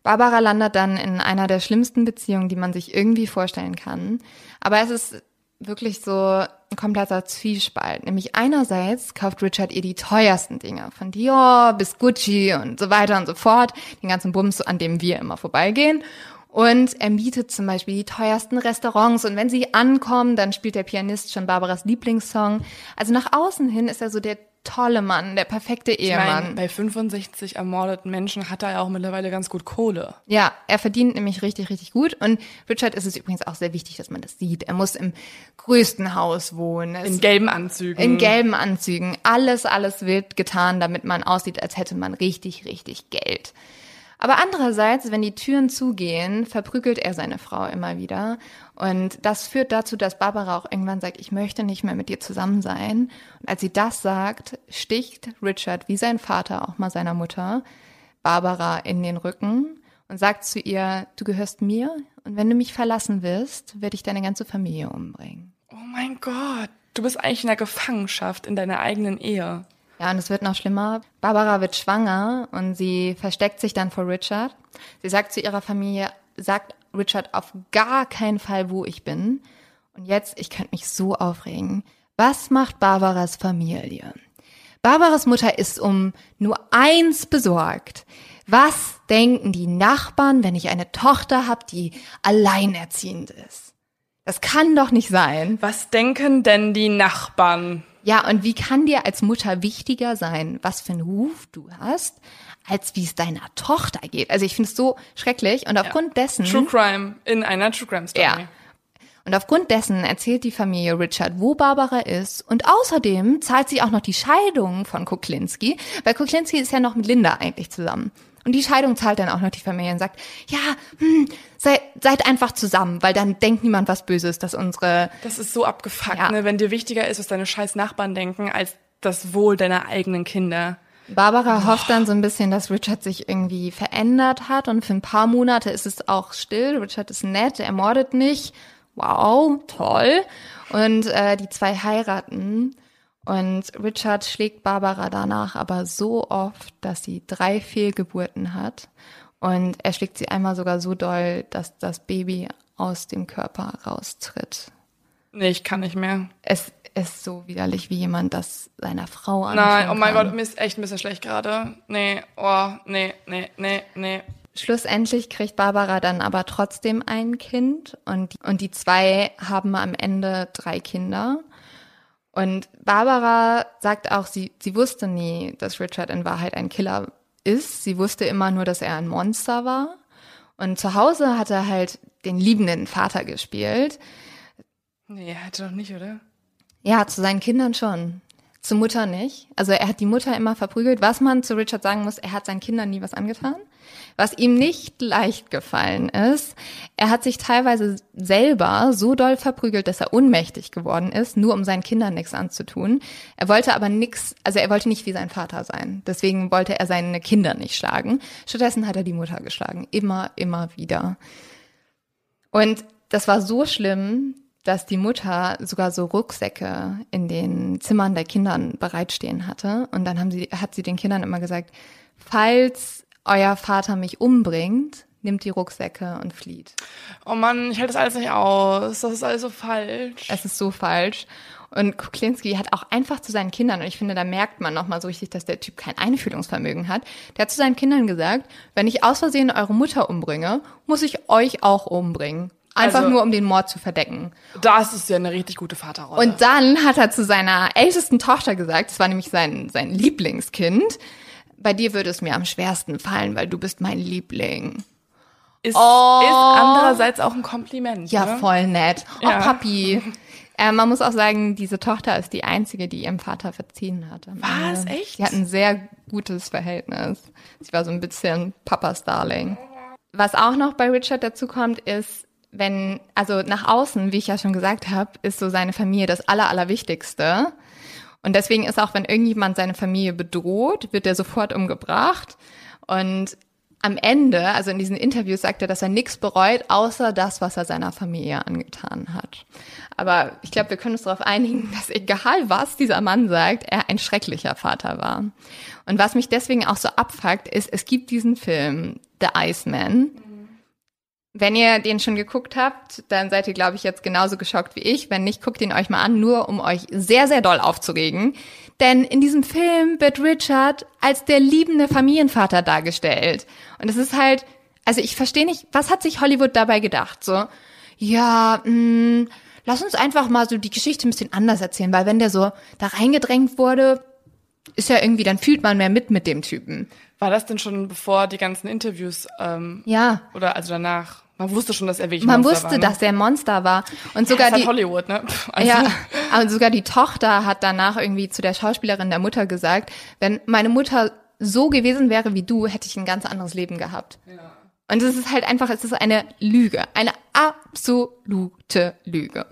Barbara landet dann in einer der schlimmsten Beziehungen, die man sich irgendwie vorstellen kann. Aber es ist wirklich so ein kompletter Zwiespalt. Nämlich einerseits kauft Richard ihr die teuersten Dinge, von Dior bis Gucci und so weiter und so fort, den ganzen Bums, an dem wir immer vorbeigehen. Und er mietet zum Beispiel die teuersten Restaurants. Und wenn sie ankommen, dann spielt der Pianist schon Barbaras Lieblingssong. Also nach außen hin ist er so der tolle Mann, der perfekte Ich Ehemann. meine, bei 65 ermordeten Menschen hat er ja auch mittlerweile ganz gut Kohle. Ja, er verdient nämlich richtig, richtig gut. Und Richard ist es übrigens auch sehr wichtig, dass man das sieht. Er muss im größten Haus wohnen. Es- In gelben Anzügen. in gelben Anzügen. Alles, alles wird getan, damit man aussieht, als hätte man richtig, richtig Geld. Aber andererseits, wenn die Türen zugehen, verprügelt er seine Frau immer wieder. Und das führt dazu, dass Barbara auch irgendwann sagt, ich möchte nicht mehr mit dir zusammen sein. Und als sie das sagt, sticht Richard wie sein Vater auch mal seiner Mutter Barbara in den Rücken und sagt zu ihr, du gehörst mir und wenn du mich verlassen wirst, werde ich deine ganze Familie umbringen. oh mein Gott, du bist eigentlich in der Gefangenschaft in deiner eigenen Ehe. Ja, und es wird noch schlimmer. Barbara wird schwanger und sie versteckt sich dann vor Richard. Sie sagt zu ihrer Familie, sagt Richard auf gar keinen Fall, wo ich bin. Und jetzt, ich könnte mich so aufregen. Was macht Barbaras Familie? Barbaras Mutter ist um nur eins besorgt. Was denken die Nachbarn, wenn ich eine Tochter habe, die alleinerziehend ist? Das kann doch nicht sein. Was denken denn die Nachbarn? Ja, und wie kann dir als Mutter wichtiger sein, was für einen Ruf du hast, als wie es deiner Tochter geht? Also ich finde es so schrecklich und aufgrund dessen True Crime in einer True Crime Story. ja. Und aufgrund dessen erzählt die Familie Richard, wo Barbara ist. Und außerdem zahlt sie auch noch die Scheidung von Kuklinski, weil Kuklinski ist ja noch mit Linda eigentlich zusammen. Und die Scheidung zahlt dann auch noch die Familie und sagt, ja, hm, sei, seid einfach zusammen, weil dann denkt niemand was Böses, dass unsere Das ist so abgefuckt, Ja. ne? wenn dir wichtiger ist, was deine scheiß Nachbarn denken, als das Wohl deiner eigenen Kinder. Barbara hofft dann so ein bisschen, dass Richard sich irgendwie verändert hat und für ein paar Monate ist es auch still. Richard ist nett, er mordet nicht. Wow, toll. Und äh, die zwei heiraten und Richard schlägt Barbara danach aber so oft, dass sie drei Fehlgeburten hat und er schlägt sie einmal sogar so doll, dass das Baby aus dem Körper raustritt. Nee, ich kann nicht mehr. Es ist so widerlich, wie jemand das seiner Frau antun Nein, oh mein kann. Gott, mir ist echt ein bisschen schlecht gerade. Nee, oh, nee, nee, nee, nee. Schlussendlich kriegt Barbara dann aber trotzdem ein Kind und, und die zwei haben am Ende drei Kinder. Und Barbara sagt auch, sie, sie wusste nie, dass Richard in Wahrheit ein Killer ist. Sie wusste immer nur, dass er ein Monster war. Und zu Hause hat er halt den liebenden Vater gespielt. Nee, hätte doch nicht, oder? Ja, zu seinen Kindern schon. Zur Mutter nicht. Also er hat die Mutter immer verprügelt. Was man zu Richard sagen muss, er hat seinen Kindern nie was angetan. Was ihm nicht leicht gefallen ist, er hat sich teilweise selber so doll verprügelt, dass er ohnmächtig geworden ist, nur um seinen Kindern nichts anzutun. Er wollte aber nichts, also er wollte nicht wie sein Vater sein. Deswegen wollte er seine Kinder nicht schlagen. Stattdessen hat er die Mutter geschlagen. Immer, immer wieder. Und das war so schlimm, dass die Mutter sogar so Rucksäcke in den Zimmern der Kindern bereitstehen hatte. Und dann haben sie, hat sie den Kindern immer gesagt, falls euer Vater mich umbringt, nimmt die Rucksäcke und flieht. Oh Mann, ich halte das alles nicht aus. Das ist alles so falsch. Es ist so falsch. Und Kuklinski hat auch einfach zu seinen Kindern, und ich finde, da merkt man nochmal so richtig, dass der Typ kein Einfühlungsvermögen hat, der hat zu seinen Kindern gesagt, wenn ich aus Versehen eure Mutter umbringe, muss ich euch auch umbringen. Einfach Also- nur, um den Mord zu verdecken. Das ist ja eine richtig gute Vaterrolle. Und dann hat er zu seiner ältesten Tochter gesagt, das war nämlich sein, sein Lieblingskind, bei dir würde es mir am schwersten fallen, weil du bist mein Liebling. ist, ist andererseits auch ein Kompliment. Ja, ne? voll nett. Oh, Ja. Papi. Äh, man muss auch sagen, diese Tochter ist die einzige, die ihrem Vater verziehen hat. am Was? Ende. Echt? Sie hat ein sehr gutes Verhältnis. Sie war so ein bisschen Papas Darling. Was auch noch bei Richard dazu kommt, ist, wenn, also nach außen, wie ich ja schon gesagt habe, ist so seine Familie das Aller, Allerwichtigste. Und deswegen ist auch, wenn irgendjemand seine Familie bedroht, wird er sofort umgebracht. Und am Ende, also in diesen Interviews, sagt er, dass er nichts bereut, außer das, was er seiner Familie angetan hat. Aber ich glaube, wir können uns darauf einigen, dass egal was dieser Mann sagt, er ein schrecklicher Vater war. Und was mich deswegen auch so abfuckt, ist, es gibt diesen Film, The Iceman. Wenn ihr den schon geguckt habt, dann seid ihr, glaube ich, jetzt genauso geschockt wie ich. Wenn nicht, guckt ihn euch mal an, nur um euch sehr, sehr doll aufzuregen. Denn in diesem Film wird Richard als der liebende Familienvater dargestellt. Und es ist halt, also ich verstehe nicht, was hat sich Hollywood dabei gedacht? So, ja, mh, lass uns einfach mal so die Geschichte ein bisschen anders erzählen, weil wenn der so da reingedrängt wurde, ist ja irgendwie, dann fühlt man mehr mit mit dem Typen. War das denn schon bevor die ganzen Interviews ähm, Ja, oder also danach? Man wusste schon, dass er wirklich man Monster wusste, war, ne? dass ein Monster war. Und sogar halt die, Hollywood, ne? Also, Ja, aber sogar die Tochter hat danach irgendwie zu der Schauspielerin der Mutter gesagt, wenn meine Mutter so gewesen wäre wie du, hätte ich ein ganz anderes Leben gehabt. Und es ist halt einfach, es ist eine Lüge, eine absolute Lüge.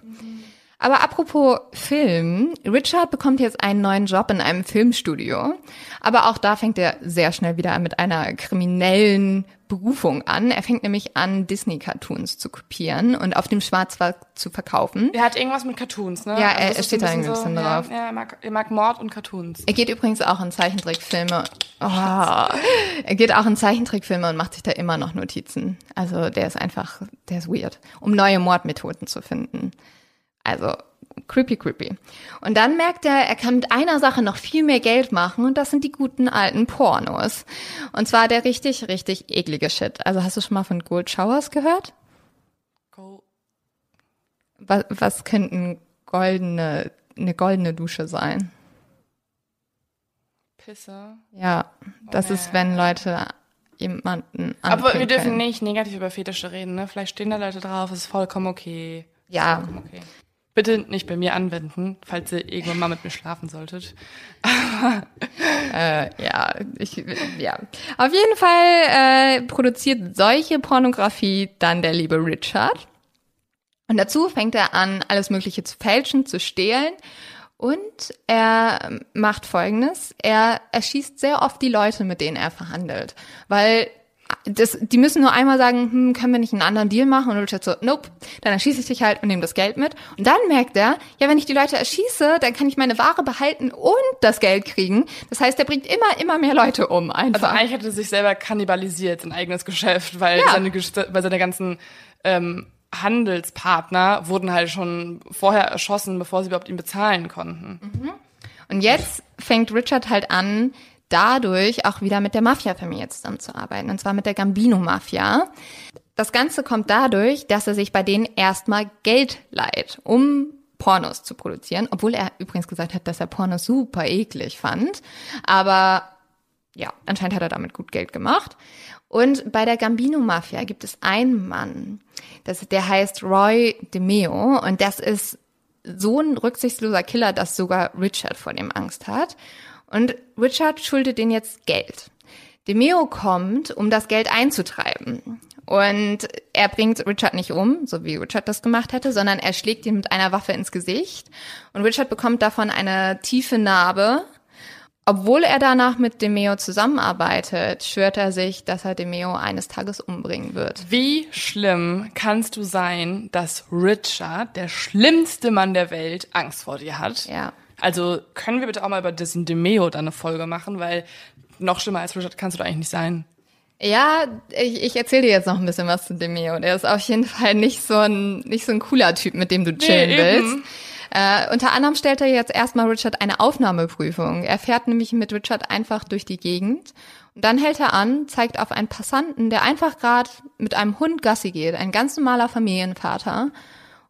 Aber apropos Film, Richard bekommt jetzt einen neuen Job in einem Filmstudio. Aber auch da fängt er sehr schnell wieder mit einer kriminellen Berufung an. Er fängt nämlich an, Disney-Cartoons zu kopieren und auf dem Schwarzmarkt zu verkaufen. er hat irgendwas mit Cartoons, ne? Ja, er- er ist steht da irgendwie ein bisschen ja, drauf. Ja, er mag, er mag Mord und Cartoons. Er geht übrigens auch in Zeichentrickfilme. Oh, er geht auch in Zeichentrickfilme und macht sich da immer noch Notizen. Also der ist einfach, der ist weird, um neue Mordmethoden zu finden. Also creepy, creepy. Und dann merkt er, er kann mit einer Sache noch viel mehr Geld machen und das sind die guten alten Pornos. Und zwar der richtig, richtig eklige Shit. Also hast du schon mal von Gold Showers gehört? Go. Was, was könnten goldene, eine goldene Dusche sein? Pisse. Ja, das ist, wenn Leute jemanden Aber wir dürfen nicht negativ über Fetische reden, ne? Vielleicht stehen da Leute drauf, ist vollkommen okay. Ja, okay. Bitte nicht bei mir anwenden, falls ihr irgendwann mal mit mir schlafen solltet. äh, ja, ich, ja. Auf jeden Fall äh, produziert solche Pornografie dann der liebe Richard. Und dazu fängt er an, alles Mögliche zu fälschen, zu stehlen. Und er macht Folgendes. Er erschießt sehr oft die Leute, mit denen er verhandelt. Weil das, die müssen nur einmal sagen, hm, können wir nicht einen anderen Deal machen? Und Richard so, nope, dann erschieße ich dich halt und nehme das Geld mit. Und dann merkt er, ja, wenn ich die Leute erschieße, dann kann ich meine Ware behalten und das Geld kriegen. Das heißt, er bringt immer, immer mehr Leute um Also einfach. eigentlich hat er sich selber kannibalisiert, sein eigenes Geschäft, weil Ja. seine, weil seine ganzen ähm, Handelspartner wurden halt schon vorher erschossen, bevor sie überhaupt ihn bezahlen konnten. Und jetzt fängt Richard halt an, dadurch auch wieder mit der Mafia-Familie zusammenzuarbeiten, und zwar mit der Gambino-Mafia. Das Ganze kommt dadurch, dass er sich bei denen erstmal Geld leiht, um Pornos zu produzieren, obwohl er übrigens gesagt hat, dass er Pornos super eklig fand. Aber ja, anscheinend hat er damit gut Geld gemacht. Und bei der Gambino-Mafia gibt es einen Mann, das, der heißt Roy DeMeo und das ist so ein rücksichtsloser Killer, dass sogar Richard vor dem Angst hat. Und Richard schuldet den jetzt Geld. DeMeo kommt, um das Geld einzutreiben. Und er bringt Richard nicht um, so wie Richard das gemacht hätte, sondern er schlägt ihn mit einer Waffe ins Gesicht. Und Richard bekommt davon eine tiefe Narbe. Obwohl er danach mit DeMeo zusammenarbeitet, schwört er sich, dass er DeMeo eines Tages umbringen wird. Wie schlimm kannst du sein, dass Richard, der schlimmste Mann der Welt, Angst vor dir hat? Ja. Also können wir bitte auch mal über diesen DeMeo dann eine Folge machen, weil noch schlimmer als Richard kannst du da eigentlich nicht sein. Ja, ich, ich erzähle dir jetzt noch ein bisschen was zu Demeo. Der ist auf jeden Fall nicht so ein, nicht so ein cooler Typ, mit dem du chillen Nee, willst. eben. Äh, unter anderem stellt er jetzt erstmal Richard eine Aufnahmeprüfung. Er fährt nämlich mit Richard einfach durch die Gegend. Und dann hält er an, zeigt auf einen Passanten, der einfach gerade mit einem Hund Gassi geht, ein ganz normaler Familienvater,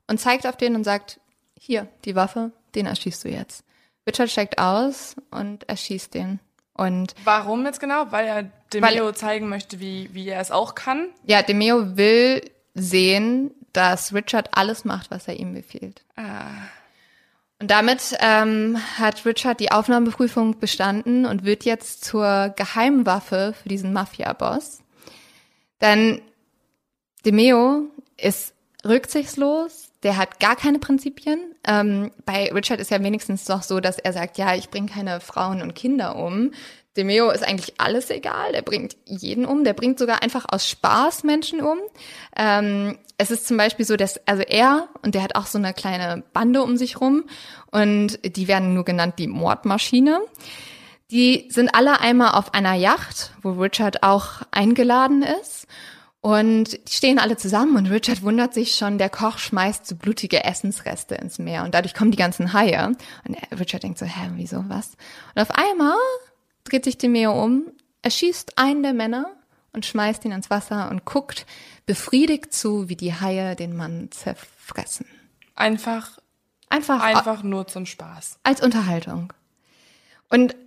und zeigt auf den und sagt, hier, die Waffe, den erschießt du jetzt. Richard steigt aus und erschießt den. Und Warum jetzt genau? Weil er Demeo zeigen möchte, wie, wie er es auch kann. ja, Demeo will sehen, dass Richard alles macht, was er ihm befiehlt. Und damit ähm, hat Richard die Aufnahmeprüfung bestanden und wird jetzt zur Geheimwaffe für diesen Mafia-Boss. Denn Demeo ist rücksichtslos, der hat gar keine Prinzipien. Ähm, bei Richard ist ja wenigstens doch so, dass er sagt, ja, ich bringe keine Frauen und Kinder um. Demeo ist eigentlich alles egal, der bringt jeden um, der bringt sogar einfach aus Spaß Menschen um. Ähm, es ist zum Beispiel so, dass, also er, und der hat auch so eine kleine Bande um sich rum, und die werden nur genannt die Mordmaschine. Die sind alle einmal auf einer Yacht, wo Richard auch eingeladen ist. Und die stehen alle zusammen und Richard wundert sich schon, der Koch schmeißt so blutige Essensreste ins Meer und dadurch kommen die ganzen Haie. Und Richard denkt so, hä, wieso, was? Und auf einmal dreht sich Demeo um, erschießt einen der Männer und schmeißt ihn ins Wasser und guckt befriedigt zu, wie die Haie den Mann zerfressen. Einfach, Einfach, einfach nur zum Spaß. als Unterhaltung. Und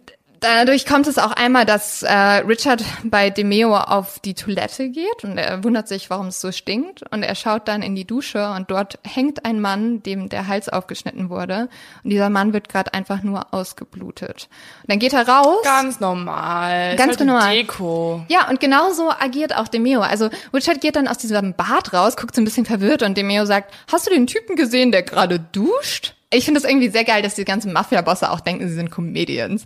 dadurch kommt es auch einmal, dass äh, Richard bei Demeo auf die Toilette geht und er wundert sich, warum es so stinkt. Und er schaut dann in die Dusche und dort hängt ein Mann, dem der Hals aufgeschnitten wurde. Und dieser Mann wird gerade einfach nur ausgeblutet. Und dann geht er raus. Ganz normal. Ganz halt normal. Deko. Ja, und genauso agiert auch Demeo. Also Richard geht dann aus diesem Bad raus, guckt so ein bisschen verwirrt und Demeo sagt, hast du den Typen gesehen, der gerade duscht? Ich finde es irgendwie sehr geil, dass die ganzen Mafia-Bosse auch denken, sie sind Comedians.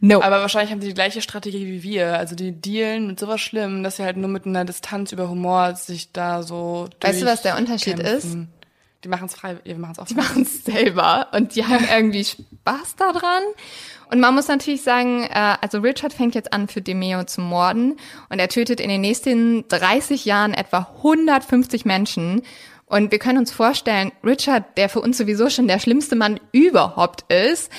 No. Aber wahrscheinlich haben sie die gleiche Strategie wie wir. Also die dealen mit sowas Schlimm, dass sie halt nur mit einer Distanz über Humor sich da so Weißt du, was der Unterschied durchkämpfen. Die machen es frei, wir machen es auch die machen es selber und die haben irgendwie Spaß daran. Und man muss natürlich sagen, äh, also Richard fängt jetzt an, für Demeo zu morden und er tötet in den nächsten 30 Jahren etwa 150 Menschen. Und wir können uns vorstellen, Richard, der für uns sowieso schon der schlimmste Mann überhaupt ist,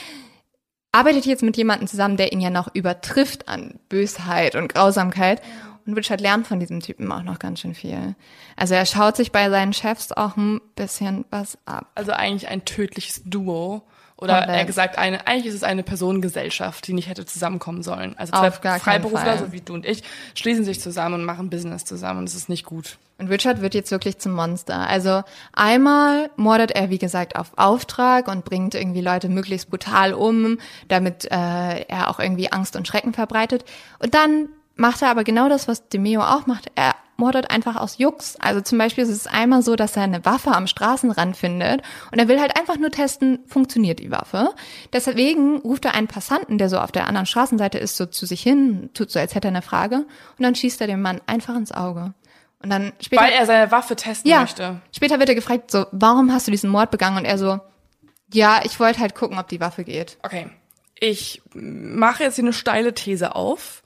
arbeitet jetzt mit jemandem zusammen, der ihn ja noch übertrifft an Bösheit und Grausamkeit. Und Richard lernt von diesem Typen auch noch ganz schön viel. Also er schaut sich bei seinen Chefs auch ein bisschen was ab. Also eigentlich ein tödliches Duo. Oder Komplett. eher gesagt, eine, eigentlich ist es eine Personengesellschaft, die nicht hätte zusammenkommen sollen. Also zwei Freiberufler, so wie du und ich, schließen sich zusammen und machen Business zusammen und es ist nicht gut. Und Richard wird jetzt wirklich zum Monster. Also einmal mordet er, wie gesagt, auf Auftrag und bringt irgendwie Leute möglichst brutal um, damit äh, er auch irgendwie Angst und Schrecken verbreitet. Und dann macht er aber genau das, was Demeo auch macht. Er mordet einfach aus Jux. Also zum Beispiel ist es einmal so, dass er eine Waffe am Straßenrand findet und er will halt einfach nur testen, funktioniert die Waffe. Deswegen ruft er einen Passanten, der so auf der anderen Straßenseite ist, so zu sich hin, tut so, als hätte er eine Frage und dann schießt er dem Mann einfach ins Auge. Und dann später Weil er seine Waffe testen ja, möchte. später wird er gefragt, so, warum hast du diesen Mord begangen? Und er so, ja, ich wollte halt gucken, ob die Waffe geht. Okay. Ich mache jetzt hier eine steile These auf,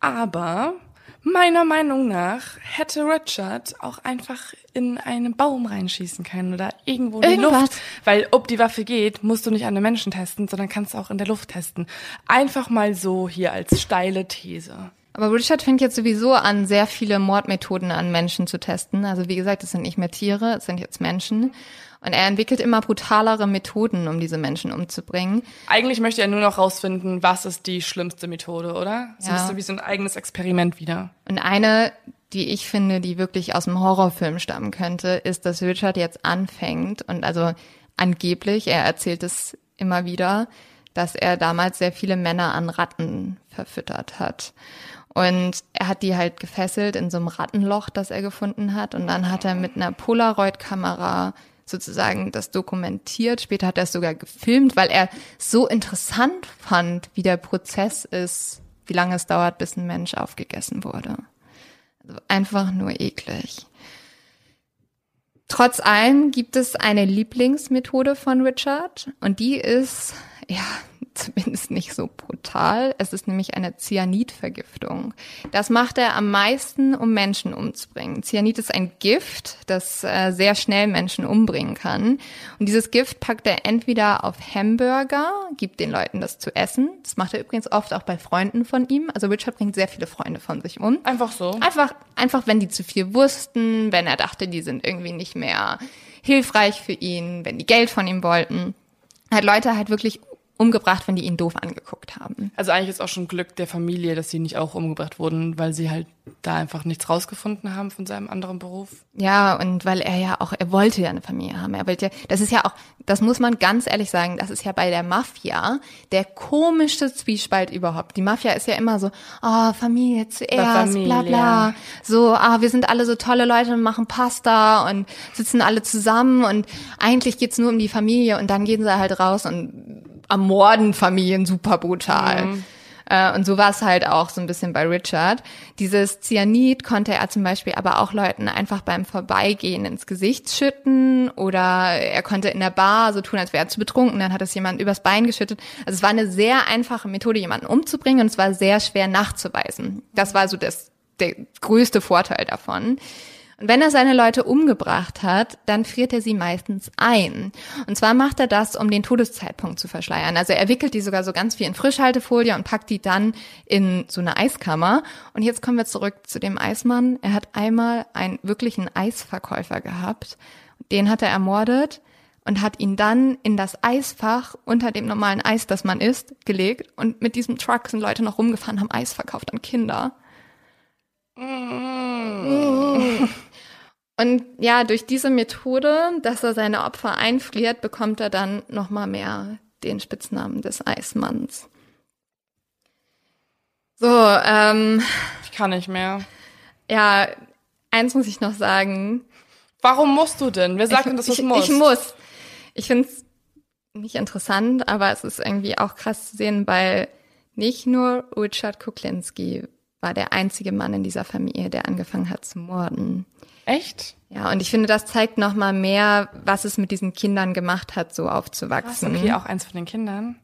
aber meiner Meinung nach hätte Richard auch einfach in einen Baum reinschießen können oder irgendwo in die Irgendwas. Luft. Weil ob die Waffe geht, musst du nicht an den Menschen testen, sondern kannst du auch in der Luft testen. Einfach mal so hier als steile These. Aber Richard fängt jetzt sowieso an, sehr viele Mordmethoden an Menschen zu testen. Also wie gesagt, es sind nicht mehr Tiere, es sind jetzt Menschen. Und er entwickelt immer brutalere Methoden, um diese Menschen umzubringen. Eigentlich möchte er nur noch rausfinden, was ist die schlimmste Methode, oder? So Ja. ist so wie so ein eigenes Experiment wieder. Und eine, die ich finde, die wirklich aus dem Horrorfilm stammen könnte, ist, dass Richard jetzt anfängt und also angeblich, er erzählt es immer wieder, dass er damals sehr viele Männer an Ratten verfüttert hat. Und er hat die halt gefesselt in so einem Rattenloch, das er gefunden hat. Und dann hat er mit einer Polaroid-Kamera sozusagen das dokumentiert. Später hat er es sogar gefilmt, weil er so interessant fand, wie der Prozess ist, wie lange es dauert, bis ein Mensch aufgegessen wurde. Also einfach nur eklig. Trotz allem gibt es eine Lieblingsmethode von Richard und die ist, ja, zumindest nicht so brutal. Es ist nämlich eine Cyanidvergiftung. Das macht er am meisten, um Menschen umzubringen. Cyanid ist ein Gift, das äh, sehr schnell Menschen umbringen kann. Und dieses Gift packt er entweder auf Hamburger, gibt den Leuten das zu essen. Das macht er übrigens oft auch bei Freunden von ihm. Also Richard bringt sehr viele Freunde von sich um. Einfach so. Einfach, einfach, wenn die zu viel wussten, wenn er dachte, die sind irgendwie nicht mehr hilfreich für ihn, wenn die Geld von ihm wollten. Hat Leute halt wirklich umgebracht, wenn die ihn doof angeguckt haben. Also eigentlich ist auch schon Glück der Familie, dass sie nicht auch umgebracht wurden, weil sie halt da einfach nichts rausgefunden haben von seinem anderen Beruf. Ja, und weil er ja auch, er wollte ja eine Familie haben. Er wollte ja, das ist ja auch, das muss man ganz ehrlich sagen, das ist ja bei der Mafia der komischste Zwiespalt überhaupt. Die Mafia ist ja immer so, oh, Familie zuerst, Familie. bla bla. So, ah, wir sind alle so tolle Leute und machen Pasta und sitzen alle zusammen und eigentlich geht's nur um die Familie und dann gehen sie halt raus und ermorden Familien super brutal. Mhm. Äh, Und so war es halt auch so ein bisschen bei Richard. Dieses Cyanid konnte er zum Beispiel aber auch Leuten einfach beim Vorbeigehen ins Gesicht schütten oder er konnte in der Bar so tun, als wäre er zu betrunken, dann hat es jemand übers Bein geschüttet. Also es war eine sehr einfache Methode, jemanden umzubringen und es war sehr schwer nachzuweisen. Das war so das, der größte Vorteil davon. Und wenn er seine Leute umgebracht hat, dann friert er sie meistens ein. Und zwar macht er das, um den Todeszeitpunkt zu verschleiern. Also er wickelt die sogar so ganz viel in Frischhaltefolie und packt die dann in so eine Eiskammer. Und jetzt kommen wir zurück zu dem Eismann. Er hat einmal einen wirklichen Eisverkäufer gehabt. Den hat er ermordet und hat ihn dann in das Eisfach unter dem normalen Eis, das man isst, gelegt. Und mit diesem Truck sind Leute noch rumgefahren, haben Eis verkauft an Kinder. Und ja, durch diese Methode, dass er seine Opfer einfriert, bekommt er dann noch mal mehr den Spitznamen des Eismanns. So, ähm, Ich kann nicht mehr. ja, eins muss ich noch sagen. Warum musst du denn? Wer sagt ich, denn, dass du ich, musst? Ich muss. Ich finde es nicht interessant, aber es ist irgendwie auch krass zu sehen, weil nicht nur Richard Kuklinski war der einzige Mann in dieser Familie, der angefangen hat zu morden. Echt? Ja, und ich finde, das zeigt noch mal mehr, was es mit diesen Kindern gemacht hat, so aufzuwachsen. Okay, auch eins von den Kindern.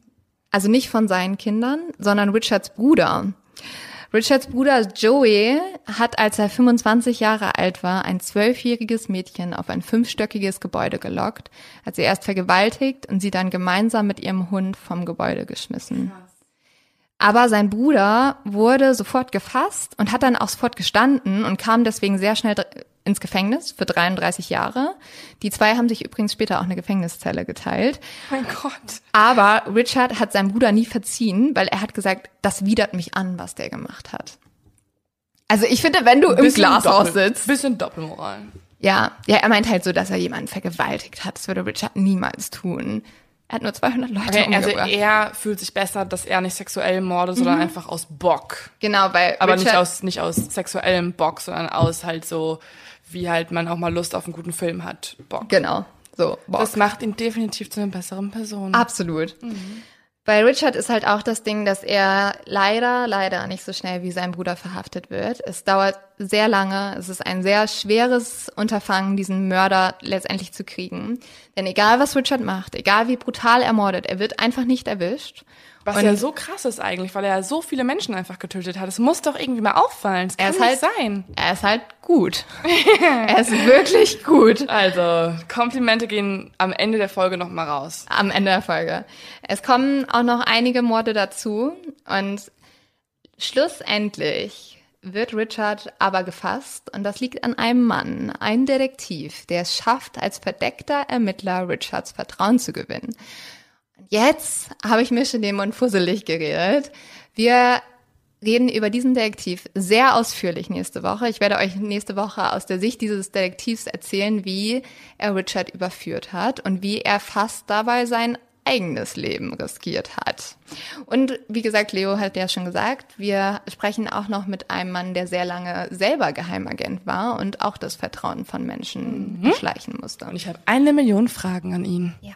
Also nicht von seinen Kindern, sondern Richards Bruder. Richards Bruder Joey hat, als er 25 Jahre alt war, ein zwölfjähriges Mädchen auf ein fünfstöckiges Gebäude gelockt, hat sie erst vergewaltigt und sie dann gemeinsam mit ihrem Hund vom Gebäude geschmissen. Aber sein Bruder wurde sofort gefasst und hat dann auch sofort gestanden und kam deswegen sehr schnell ins Gefängnis für 33 Jahre. Die zwei haben sich übrigens später auch eine Gefängniszelle geteilt. Mein Gott. Aber Richard hat seinem Bruder nie verziehen, weil er hat gesagt, das widert mich an, was der gemacht hat. Also ich finde, wenn du im Bisschen Glashaus Doppel- sitzt, Bisschen Doppelmoral. ja, ja, er meint halt so, dass er jemanden vergewaltigt hat. Das würde Richard niemals tun. Er hat nur 200 Leute Okay, also umgebracht. er fühlt sich besser, dass er nicht sexuell mordet, sondern einfach aus Bock. genau, weil Aber Richard, nicht aus, nicht aus sexuellem Bock, sondern aus halt so, wie halt man auch mal Lust auf einen guten Film hat. Bock. Genau, so. Bock. Das macht ihn definitiv zu einer besseren Person. Absolut. Bei Richard ist halt auch das Ding, dass er leider, leider nicht so schnell wie sein Bruder verhaftet wird. Es dauert sehr lange. Es ist ein sehr schweres Unterfangen, diesen Mörder letztendlich zu kriegen. Denn egal, was Richard macht, egal wie brutal er mordet, er wird einfach nicht erwischt. Was Und ja so krass ist eigentlich, weil er ja so viele Menschen einfach getötet hat. Es muss doch irgendwie mal auffallen. Es kann er ist nicht halt sein. Er ist halt gut. er ist wirklich gut. Also, Komplimente gehen am Ende der Folge noch mal raus. am Ende der Folge. Es kommen auch noch einige Morde dazu und schlussendlich wird Richard aber gefasst und das liegt an einem Mann, einem Detektiv, der es schafft, als verdeckter Ermittler Richards Vertrauen zu gewinnen. Jetzt habe ich mir schon den Mund fusselig geredet. Wir reden über diesen Detektiv sehr ausführlich nächste Woche. Ich werde euch nächste Woche aus der Sicht dieses Detektivs erzählen, wie er Richard überführt hat und wie er fast dabei sein eigenes Leben riskiert hat. Und wie gesagt, Leo hat ja schon gesagt, wir sprechen auch noch mit einem Mann, der sehr lange selber Geheimagent war und auch das Vertrauen von Menschen beschleichen musste. Und ich habe eine Million Fragen an ihn. Ja.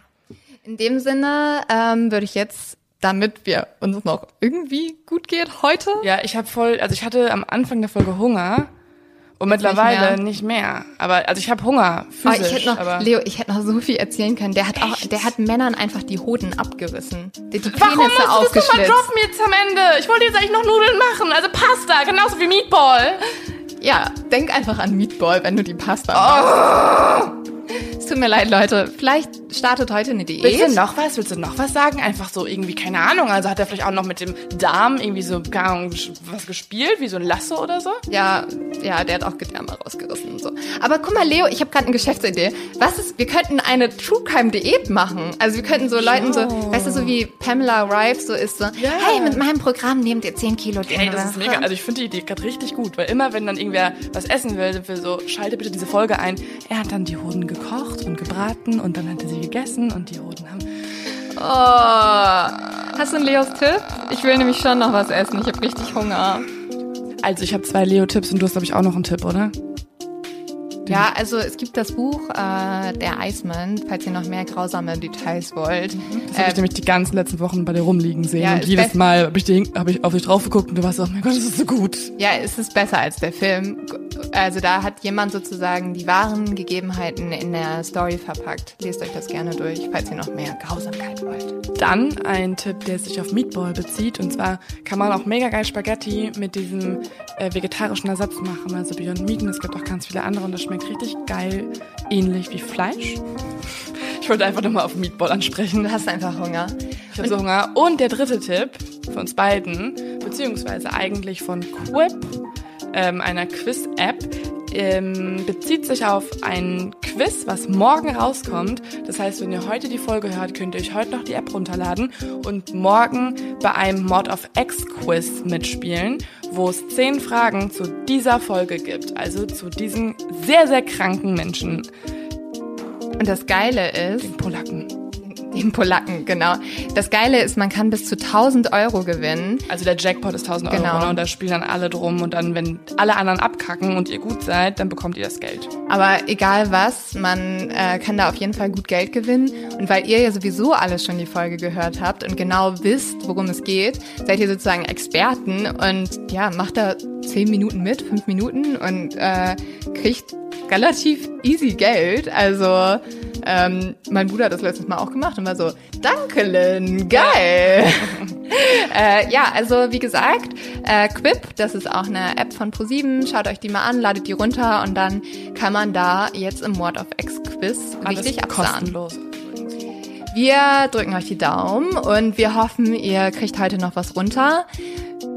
In dem Sinne ähm, würde ich jetzt, damit wir uns noch irgendwie gut geht heute. Ja, ich habe voll, also ich hatte am Anfang der Folge Hunger Und mittlerweile nicht mehr. Aber also ich habe Hunger, Oh, physisch. ich hätte noch, aber Leo, ich hätte noch so viel erzählen können. Der hat auch, der hat Männern einfach die Hoden abgerissen. Hat die Warum musst Penisse du das nochmal droppen jetzt am Ende? Ich wollte jetzt eigentlich noch Nudeln machen. Also Pasta, genauso wie Meatball. Ja, denk einfach an Meatball, wenn du die Pasta machst. Es tut mir leid, Leute. Vielleicht startet heute eine Willst du Diät. noch was? Willst du noch was sagen? Einfach so irgendwie, keine Ahnung. Also hat er vielleicht auch noch mit dem Darm irgendwie so, keine Ahnung, was gespielt? Wie so ein Lasso oder so? Ja, ja, der hat auch Gedärme rausgerissen und so. Aber guck mal, Leo, ich habe gerade eine Geschäftsidee. Was ist, wir könnten eine True Crime Diät machen. Also wir könnten so Leuten so, weißt du, so wie Pamela Rives so ist so, hey, mit meinem Programm nehmt ihr 10 Kilo Ey, das ist mega. Also ich finde die Idee gerade richtig gut, weil immer wenn dann irgendwer was essen will, sind wir so, schalte bitte diese Folge ein. Er hat dann die Hoden gekocht und gebraten und dann hat er sie gegessen und die Hoden haben. Oh. Hast du einen Leos Tipp? Ich will nämlich schon noch was essen. Ich habe richtig Hunger. Also ich habe zwei Leo-Tipps und du hast glaube ich auch noch einen Tipp, oder? Ja, also es gibt das Buch äh, Der Eismann, falls ihr noch mehr grausame Details wollt. Das habe ich nämlich die ganzen letzten Wochen bei dir rumliegen sehen Ja, und jedes Mal habe ich, hab ich auf dich drauf geguckt und du warst so, oh mein Gott, das ist so gut. Ja, es ist besser als der Film. Also da hat jemand sozusagen die wahren Gegebenheiten in der Story verpackt. Lest euch das gerne durch, falls ihr noch mehr Grausamkeit wollt. Dann ein Tipp, der sich auf Meatball bezieht. Und zwar kann man auch mega geil Spaghetti mit diesem äh, vegetarischen Ersatz machen. Also Beyond Meat. Und es gibt auch ganz viele andere. Und das schmeckt richtig geil. Ähnlich wie Fleisch. Ich wollte einfach nochmal auf Meatball ansprechen. Du hast einfach Hunger. Ich habe so Hunger. Und der dritte Tipp von uns beiden, beziehungsweise eigentlich von Quip, ähm, einer Quiz-App, ähm, bezieht sich auf ein Quiz, was morgen rauskommt. Das heißt, wenn ihr heute die Folge hört, könnt ihr euch heute noch die App runterladen und morgen bei einem Mod of X Quiz mitspielen, wo es zehn Fragen zu dieser Folge gibt. Also zu diesen sehr, sehr kranken Menschen, Und das Geile ist, den Polacken. Den Polacken, genau. Das Geile ist, man kann bis zu 1000 Euro gewinnen. Also der Jackpot ist 1000 Euro Genau. ne? und da spielen dann alle drum und dann, wenn alle anderen abkacken und ihr gut seid, dann bekommt ihr das Geld. Aber egal was, man äh, kann da auf jeden Fall gut Geld gewinnen. Und weil ihr ja sowieso alles schon die Folge gehört habt und genau wisst, worum es geht, seid ihr sozusagen Experten und ja, macht da zehn Minuten mit, fünf Minuten und äh, kriegt relativ easy Geld. Also ähm, mein Bruder hat das letztes Mal auch gemacht und war so, danke Lynn, geil. äh, ja, also wie gesagt, äh, Quip, das ist auch eine App von ProSieben. Schaut euch die mal an, ladet die runter und dann kann man da jetzt im Word of X Quiz richtig absahen. kostenlos. Wir drücken euch die Daumen und wir hoffen, ihr kriegt heute noch was runter.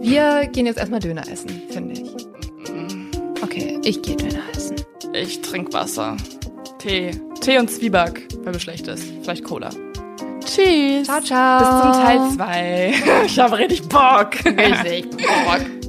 Wir gehen jetzt erstmal Döner essen, finde ich. Okay, ich gehe Döner essen. Ich trinke Wasser. Tee. Tee und Zwieback, weil mir schlecht ist. Vielleicht Cola. Tschüss. Ciao, ciao. Bis zum Teil 2. Ich habe richtig Bock. Richtig. Bock.